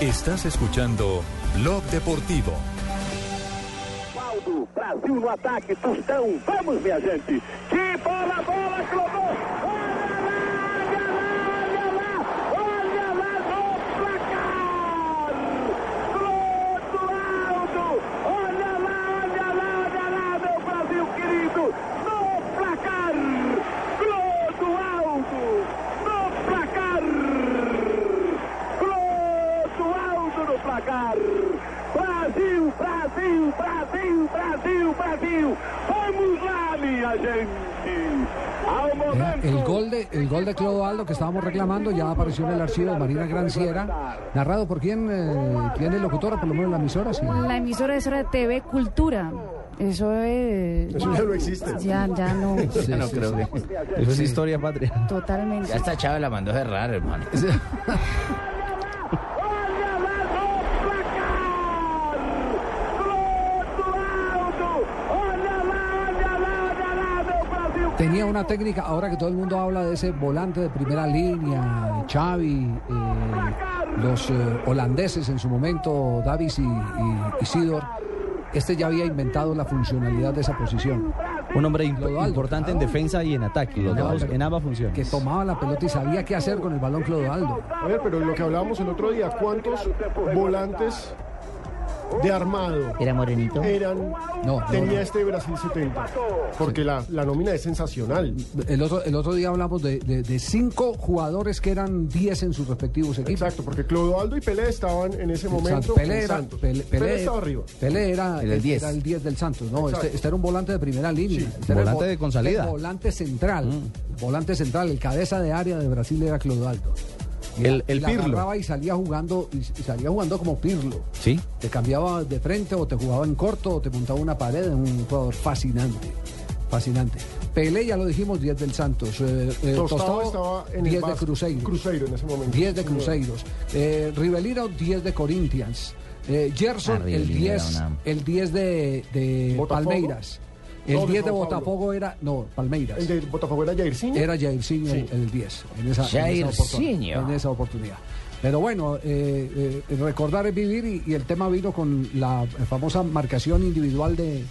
Estás escuchando Blog Deportivo. Brasil no ataque, Tostão, vamos minha gente, que bola, bola, clovou, olha lá, olha lá, olha lá, olha lá no placar, gol do Aldo, olha lá, olha lá, olha lá, meu Brasil querido, no placar, gol do Aldo, no placar, gol do Aldo no placar, Brasil, Brasil, Brasil, Brasil, Brasil. Vamos lá, minha gente. Ao momento. El gol de el gol de Clodoaldo que estábamos reclamando ya apareció en el archivo de Marina Granciera, narrado por quién, eh, quién es locutora, por lo menos la emisora, sí. La emisora es hora de TV Cultura. Eso es. Eso ya no existe. Ya, ya no. Ya no creo que. Eso es historia patria. Totalmente. Ya está Chávez la mandó a cerrar, hermano. Tenía una técnica, ahora que todo el mundo habla de ese volante de primera línea, Xavi, eh, los eh, holandeses en su momento, Davis y, y, y Sidor, este ya había inventado la funcionalidad de esa posición. Un hombre imp- importante en defensa y en ataque. En ambas, en ambas funciones. Que tomaba la pelota y sabía qué hacer con el balón Clodoaldo. A ver, pero lo que hablábamos el otro día, ¿cuántos volantes de armado. ¿Era morenito? Eran, No, no, tenía no. este Brasil 70. Porque la, la nómina es sensacional. El otro, el otro día hablamos de, de- de cinco jugadores que eran 10 en sus respectivos equipos. Exacto, porque Clodoaldo y Pelé estaban en ese momento. Exacto, Pelé en era, Santos. Pelé, Pelé Pelé- estaba arriba. Pelé era, Era el 10. era el 10 del Santos, ¿no? Este, este era un volante de primera línea. Este el Volante vo- de con salida. el volante central. Volante central, el cabeza de área de Brasil era Clodoaldo. El- el la Pirlo. y salía jugando y, salía jugando como Pirlo. Sí. Te cambiaba de frente o te jugaba en corto o te montaba una pared, un jugador fascinante. Fascinante. Pelé, ya lo dijimos, 10 del Santos. Eh, eh, Tostado Tostado, estaba en 10 el de. Cruzeiro. Cruzeiro en ese momento. 10 de. Cruzeiros. Eh, Rivelino, 10 de Corinthians. Eh, Gerson, Ah, el Rivelino 10, era una- el 10 de, de. Palmeiras. El No, de 10 de. Botafogo era. No, Palmeiras. El de Botafogo era Jairzinho. Era Jairzinho el, Sí. el 10 en esa, en esa. En esa oportunidad. Pero bueno, eh, eh, recordar es vivir y, y el tema vino con la famosa marcación individual de,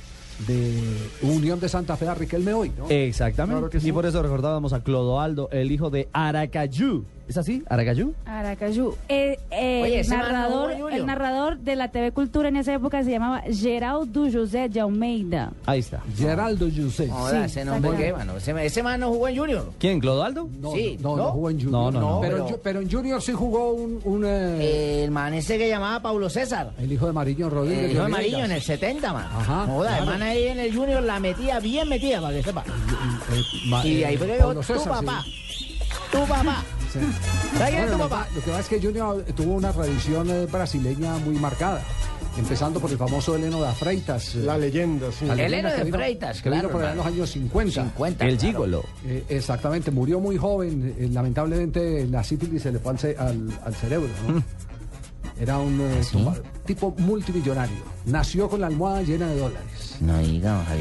de Unión de Santa Fe a Riquelme hoy, ¿no? Exactamente. Claro que sí. Y por eso recordábamos a Clodoaldo, el hijo de Aracayú. ¿Es así? ¿Aracayú? Aracayú. Eh, eh, Oye, el, no narrador, el narrador de la TV Cultura en esa época se llamaba Geraldo José de Almeida. Ahí está. Geraldo José. Joda, Sí, ese nombre qué, mano. Ese, ese man no jugó en Junior. ¿Quién? ¿Clodoaldo? No, Sí, no, no, ¿no? jugó en Junior. No, no, no. Pero, pero- en Ju- pero en Junior sí jugó un, un, eh, El man ese que llamaba Paulo César. el hijo de Mariño Rodríguez. El hijo de. Mariño en el 70, man. Ajá, Joda, el claro. man ahí en el Junior la metía bien metida, para que sepa. Y de eh, ahí fue que tu papá. Tu papá. Sí. ¿Sabes quién es tu Bueno, lo, papá? que- lo que pasa es que Junior tuvo una tradición eh, brasileña muy marcada. Empezando por el famoso Eleno de Freitas. eh, La leyenda, sí. la leyenda Eleno que de vino- Freitas, que vino claro, por allá en los años 50. 50. El claro. gigolo. Eh, exactamente, murió muy joven. eh, lamentablemente la sífilis se le fue al, al- al cerebro. ¿no? Era un eh, toma- tipo multimillonario. Nació con la almohada llena de dólares. No.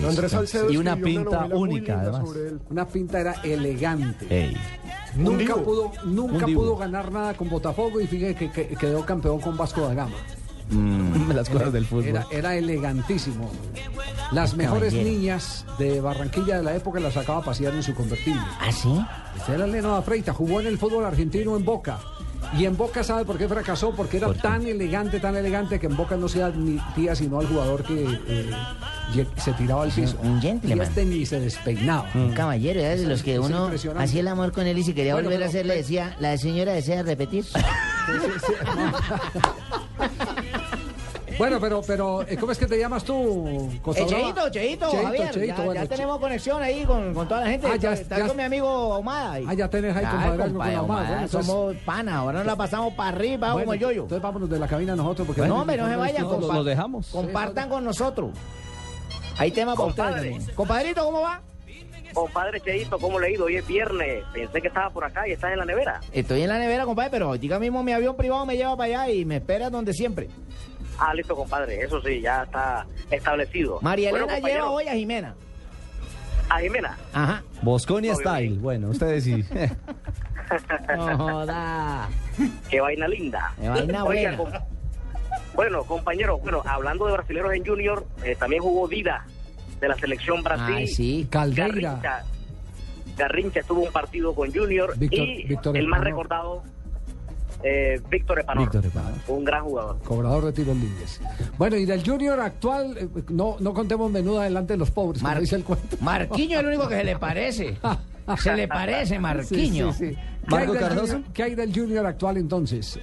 Andrés Salcedo Y una pinta única, además. sobre él. Una pinta era elegante. Ey. Nunca pudo, nunca pudo ganar nada con Botafogo y fíjate que, que- quedó campeón con Vasco da Gama. Las cosas del fútbol. Era, era elegantísimo. Las mejores caballero. niñas de Barranquilla de la época las sacaba a pasear en su convertible. ¿Ah, sí? Este era Freita, jugó en el fútbol argentino en Boca. Y en Boca, ¿sabe por qué fracasó? Porque era tan elegante, tan elegante que en Boca no se admitía sino al jugador que eh, se tiraba al piso. Un gentleman. Y este ni se despeinaba. Un caballero, era de los que uno hacía el amor con él y si quería Bueno, volver a hacer le decía, la señora desea repetir. Bueno, pero, pero eh, ¿cómo es que te llamas tú, Costa Eh? Cheito, Cheito, Cheito, Javier, Cheito, ya, bueno, tenemos conexión ahí con, con toda la gente. Ah, ya- ya- con mi amigo Ahumada. ahí. Ah, ya tenés ahí, Ah, compadre, con Ahumada. Ahumada, Bueno, entonces- somos panas, ahora nos la pasamos para arriba Bueno, como yo yo. Entonces vámonos de la cabina nosotros porque no, hombre, no se vayan, Los- compa- los dejamos. Compartan con nosotros. Hay tema para ustedes. Compadrito, ¿cómo va? Compadre Cheito, ¿cómo le ha ido? Hoy es viernes. Pensé que estaba por acá y estás en la nevera. Estoy en la nevera, compadre, pero ahorita mismo mi avión privado me lleva para allá y me espera donde siempre. Ah, listo, compadre. Eso sí, ya está establecido. María Bueno, Elena lleva hoy a Jimena. A Jimena. Ajá. Bosconi Obvio, Style. Bueno, ustedes sí. No joda. Qué vaina linda. Qué vaina Oiga, buena. com- bueno, compañero, bueno, hablando de brasileños en Junior, eh, también jugó Dida de la selección Brasil. Ay, sí. Caldeira. Garrincha, Garrincha tuvo un partido con Junior Víctor- y Víctor el más recordado, eh, Víctor Epanor. Víctor Epanor. Un gran jugador. Cobrador de tiros libres. Bueno, y del Junior actual, eh, no, no contemos menudo adelante de los pobres, Mar- dice el cuento. Marquiño es el único que se le parece. Se le parece, Marquiño. Sí, sí, sí. ¿Qué, hay Marco del Cardoso. Junior, ¿Qué hay del Junior actual entonces?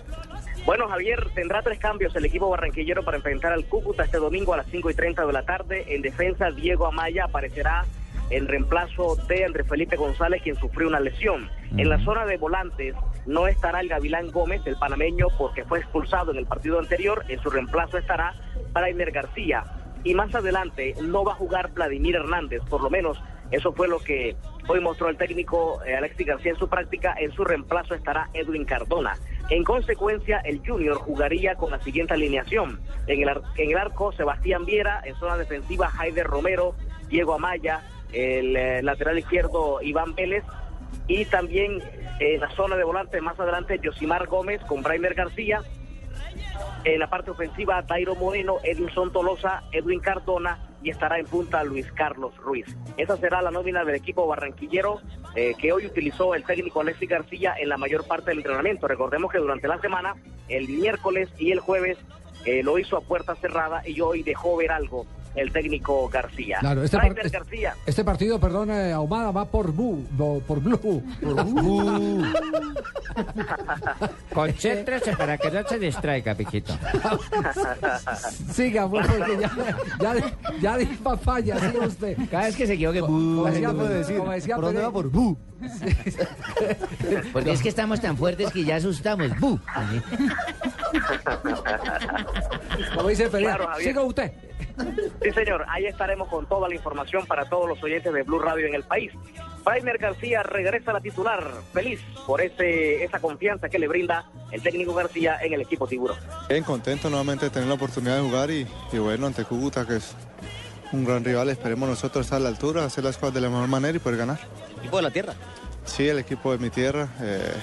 Bueno, Javier, tendrá tres cambios el equipo barranquillero para enfrentar al Cúcuta este domingo a las 5 y 30 de la tarde. En defensa, Diego Amaya aparecerá en reemplazo de Andrés Felipe González, quien sufrió una lesión. En la zona de volantes no estará el Gavilán Gómez, el panameño, porque fue expulsado en el partido anterior. En su reemplazo estará Brainer García. Y más adelante no va a jugar Vladimir Hernández, por lo menos eso fue lo que hoy mostró el técnico eh, Alexis García en su práctica. En su reemplazo estará Edwin Cardona. En consecuencia, el Junior jugaría con la siguiente alineación. En el, en el arco, Sebastián Viera. En zona defensiva, Jaider Romero, Diego Amaya. El eh, lateral izquierdo, Iván Vélez. Y también eh, en la zona de volante, más adelante, Josimar Gómez con Brainer García. En la parte ofensiva, Dairo Moreno, Edinson Tolosa, Edwin Cardona y estará en punta Luis Carlos Ruiz. Esa será la nómina del equipo barranquillero eh, que hoy utilizó el técnico Alexis García en la mayor parte del entrenamiento. Recordemos que durante la semana, el miércoles y el jueves, eh, lo hizo a puerta cerrada y hoy dejó ver algo el técnico García. Claro, este, Rainer par- este- García. este partido, perdón, eh, Ahumada, va por Bu, bo- por Blue. Por Bu. Concéntrese para que no se distraiga, piquito. Siga, pues, porque ya, ya, di- ya di papaya, siga usted. Cada vez que se equivoque, Como decía, como decía ¿Por dónde va? Por. Porque es que estamos tan fuertes que ya asustamos. Bu. Como dice Pelé, Claro, Javier. siga usted. Sí, señor, ahí estaremos con toda la información para todos los oyentes de Blue Radio en el país. Brainer García regresa a la titular, feliz por ese, esa confianza que le brinda el técnico García en el equipo Tiburón. Bien, contento nuevamente de tener la oportunidad de jugar y, y bueno, ante Cúcuta, que es un gran rival, esperemos nosotros estar a la altura, hacer las cosas de la mejor manera y poder ganar. Equipo de la tierra. Sí, el equipo de mi tierra eh,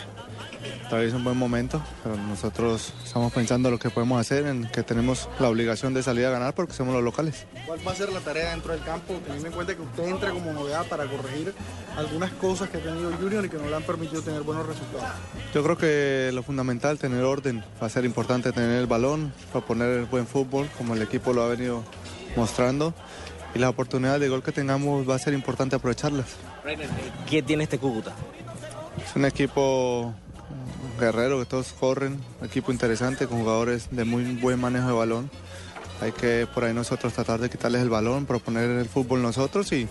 atraviesa un buen momento, pero nosotros estamos pensando lo que podemos hacer, en que tenemos la obligación de salir a ganar porque somos los locales. ¿Cuál va a ser la tarea dentro del campo, teniendo en cuenta que usted entra como novedad para corregir algunas cosas que ha tenido Junior y que no le han permitido tener buenos resultados? Yo creo que lo fundamental, tener orden, va a ser importante tener el balón, proponer el buen fútbol, como el equipo lo ha venido mostrando, y las oportunidades de gol que tengamos va a ser importante aprovecharlas. ¿Qué tiene este Cúcuta? Es un equipo guerrero que todos corren, un equipo interesante con jugadores de muy buen manejo de balón. Hay que por ahí nosotros tratar de quitarles el balón, proponer el fútbol nosotros y,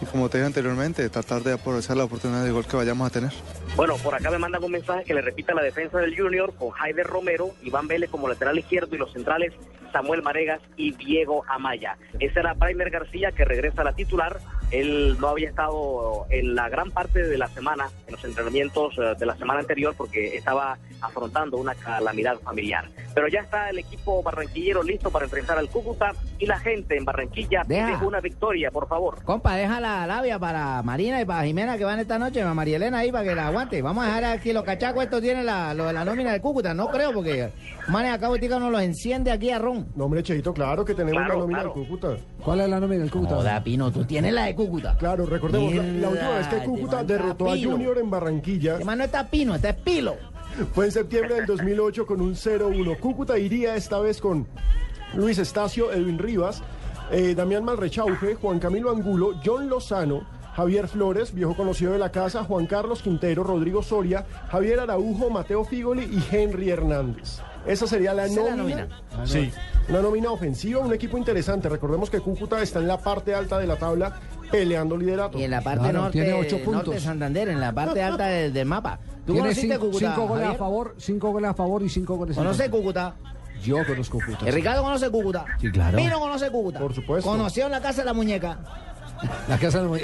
y como te dije anteriormente, tratar de aprovechar la oportunidad de gol que vayamos a tener. Bueno, por acá me mandan un mensaje que le repita la defensa del Junior con Jaider Romero, Iván Vélez como lateral izquierdo y los centrales Samuel Maregas y Diego Amaya. Ese era Primer García que regresa a la titular. Él no había estado en la gran parte de la semana, en los entrenamientos eh, de la semana anterior, porque estaba afrontando una calamidad familiar. Pero ya está el equipo barranquillero listo para enfrentar al Cúcuta y la gente en Barranquilla Deja. pide una victoria, por favor. Compa, deja la labia para Marina y para Jimena que van esta noche, para María Elena ahí para que la aguante. Vamos a dejar aquí los cachacos, estos tienen la, lo de la nómina de Cúcuta, no creo, porque manes acá botica nos los enciende aquí a ron. No, hombre, Cheito, claro que tenemos Claro, la nómina claro. del Cúcuta. ¿Cuál es la nómina del Cúcuta? Joda, Pino, tú tienes la de Cúcuta. Claro, recordemos, la, la última vez que Cúcuta derrotó a. Junior en Barranquilla. Además no está Pino, está Pilo. Fue en septiembre del 2008 con un 0-1. Cúcuta iría esta vez con Luis Estacio, Edwin Rivas, eh, Damián Malrechauge, Juan Camilo Angulo, John Lozano, Javier Flores, viejo conocido de la casa, Juan Carlos Quintero, Rodrigo Soria, Javier Araujo, Mateo Figoli y Henry Hernández. Esa sería la Esa es la nómina. nómina. Sí. Una nómina ofensiva, un equipo interesante. Recordemos que Cúcuta está en la parte alta de la tabla peleando liderato. Y en la parte norte, norte de Santander, en la parte alta del, del mapa. ¿Tú Tiene conociste cinco, Cúcuta, cinco goles a favor, cinco goles a favor y cinco goles en ¿Conoce contra. Cúcuta? Yo conozco Cúcuta. El Ricardo conoce Cúcuta. Sí, claro. Pino conoce Cúcuta. Por supuesto. Conoció en la casa de la muñeca. La casa del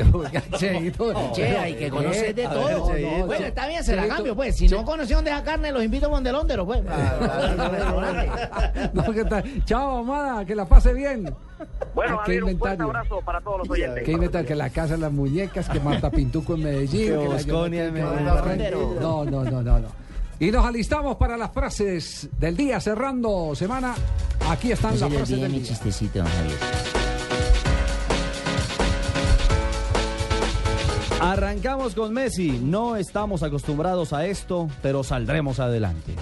Cheito. Che, hay que conocer de Eh, todo. bueno, está bien, se la cambio, pues. Si no conoció dónde deja carne, los invito a Mondelondero, pues. No, ¿qué tal? Chao, Amada, que la pase bien. Bueno, Ah, Javier, un fuerte abrazo para todos los oyentes. ¿Qué inventa que la casa de las muñecas, que Marta Pintuco en Medellín, Que que Bosconia en Medellín. No, no, no, no, no. Y nos alistamos para las frases del día, cerrando semana. Aquí están No las frases del día. chistecito, Javier. Arrancamos con Messi. No estamos acostumbrados a esto, pero saldremos adelante.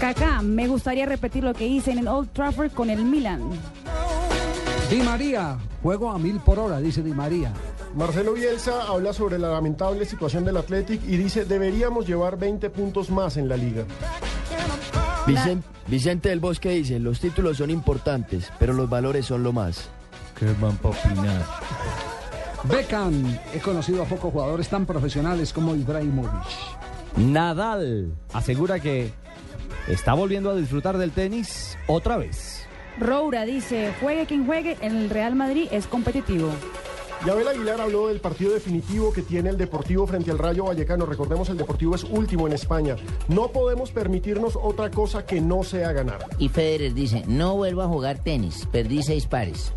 Kaká, me gustaría repetir lo que hice en el Old Trafford con el Milan. Di María, juego a mil por hora, dice Di María. Marcelo Bielsa habla sobre la lamentable situación del Athletic y dice deberíamos llevar 20 puntos más en la liga. Vicen- Vicente del Bosque dice, los títulos son importantes, pero los valores son lo más. ¿Qué van a opinar? Beckham, he conocido a pocos jugadores tan profesionales como Ibrahimovic. Nadal asegura que está volviendo a disfrutar del tenis otra vez. Roura dice, juegue quien juegue, en el Real Madrid es competitivo. Y Abel Aguilar habló del partido definitivo que tiene el Deportivo frente al Rayo Vallecano. Recordemos, el Deportivo es último en España. No podemos permitirnos otra cosa que no sea ganar. Y Federer dice, no vuelvo a jugar tenis, perdí seis pares.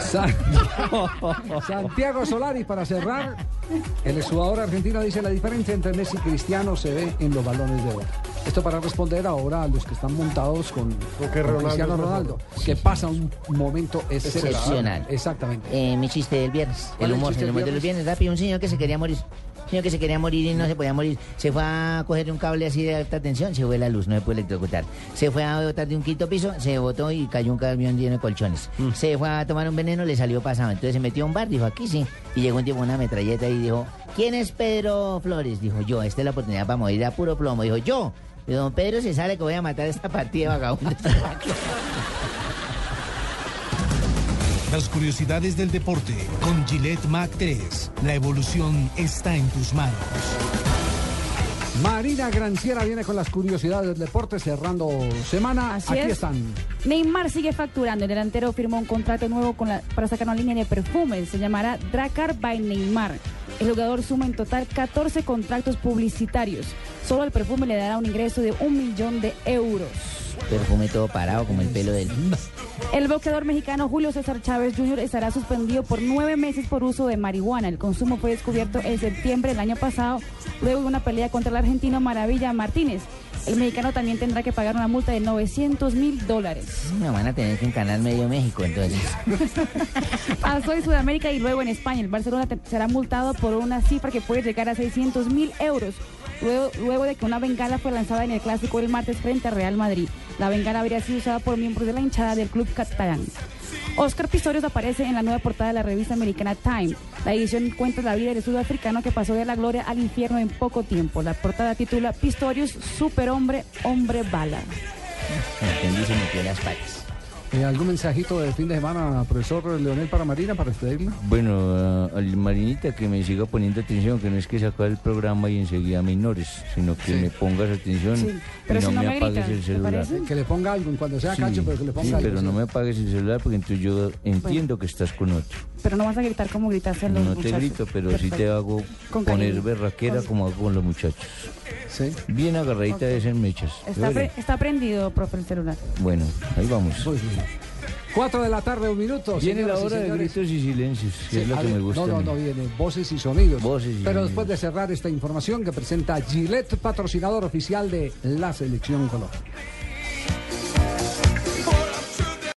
San- Santiago Solari, para cerrar, el jugador argentino dice la diferencia entre Messi y Cristiano se ve en los balones de oro. Esto para responder ahora a los que están montados con, con Ronaldo Cristiano. Ronaldo, que pasa un momento excepcional. Excepcional. Exactamente. Eh, mi chiste del viernes, ¿Cuál el el humor, chiste el humor del de los viernes, rápido, un señor que se quería morir. Señor que se quería morir y no se podía morir. Se fue a coger un cable así de alta tensión, se fue la luz, no se puede electrocutar. Se fue a botar de un quinto piso, se botó y cayó un camión lleno de colchones. Se fue a tomar un veneno, le salió pasado. Entonces se metió a un bar, dijo, aquí sí. Y llegó un tipo con una metralleta y dijo, ¿quién es Pedro Flores? Dijo, yo, esta es la oportunidad para morir a puro plomo. Dijo, yo. Y don Pedro se sale que voy a matar esta partida de vagabundos. Las curiosidades del deporte con Gillette Mac 3. La evolución está en tus manos. Marina Granciera viene con las curiosidades del deporte cerrando semana. Así Aquí es. están. Neymar sigue facturando. El delantero firmó un contrato nuevo con la- para sacar una línea de perfumes. Se llamará Dracar by Neymar. El jugador suma en total 14 contratos publicitarios. Solo el perfume le dará un ingreso de un millón de euros. Perfume todo parado como el pelo del... El boxeador mexicano Julio César Chávez Jr. estará suspendido por nueve meses por uso de marihuana. El consumo fue descubierto en septiembre del año pasado, luego de una pelea contra el argentino Maravilla Martínez. El mexicano también tendrá que pagar una multa de 900 mil dólares. Me van a tener que encanar medio México, entonces. Pasó en Sudamérica y luego en España. El Barcelona será multado por una cifra que puede llegar a 600 mil euros. Luego, de que una bengala fue lanzada en el clásico del martes frente a Real Madrid. La bengala habría sido usada por miembros de la hinchada del club catalán. Oscar Pistorius aparece en la nueva portada de la revista americana Time. La edición cuenta la vida del sudafricano que pasó de la gloria al infierno en poco tiempo. La portada titula Pistorius, superhombre, hombre bala. Eh, ¿Algún mensajito de fin de semana, profesor Leonel, para Marina, para despedirla? Bueno, a- al Marinita que me siga poniendo atención, que no es que sacar el programa y enseguida me ignores, sino que Sí. me pongas atención Sí, pero y si no no me me apagues grita, el ¿te celular. Que le ponga algo cuando sea Sí, cacho, pero que le ponga sí, algo. pero sí. no me apagues el celular porque entonces yo entiendo que estás con otro. Pero no vas a gritar como gritaste a los No te muchachos. grito, pero sí te Perfecto. hago Con poner cariño. berraquera Con- como hago con los muchachos. Sí. Bien agarradita de esas mechas. Está, Oye, pre- está prendido, profe, el celular. Bueno, ahí vamos. Cuatro de la tarde, un minuto. Viene la hora de gritos y silencios, que Sí, es lo que ver, me gusta. No, no, no, viene voces y sonidos. Voces y Pero sonidos. después de cerrar esta información que presenta Gillette, patrocinador oficial de la Selección Colombia.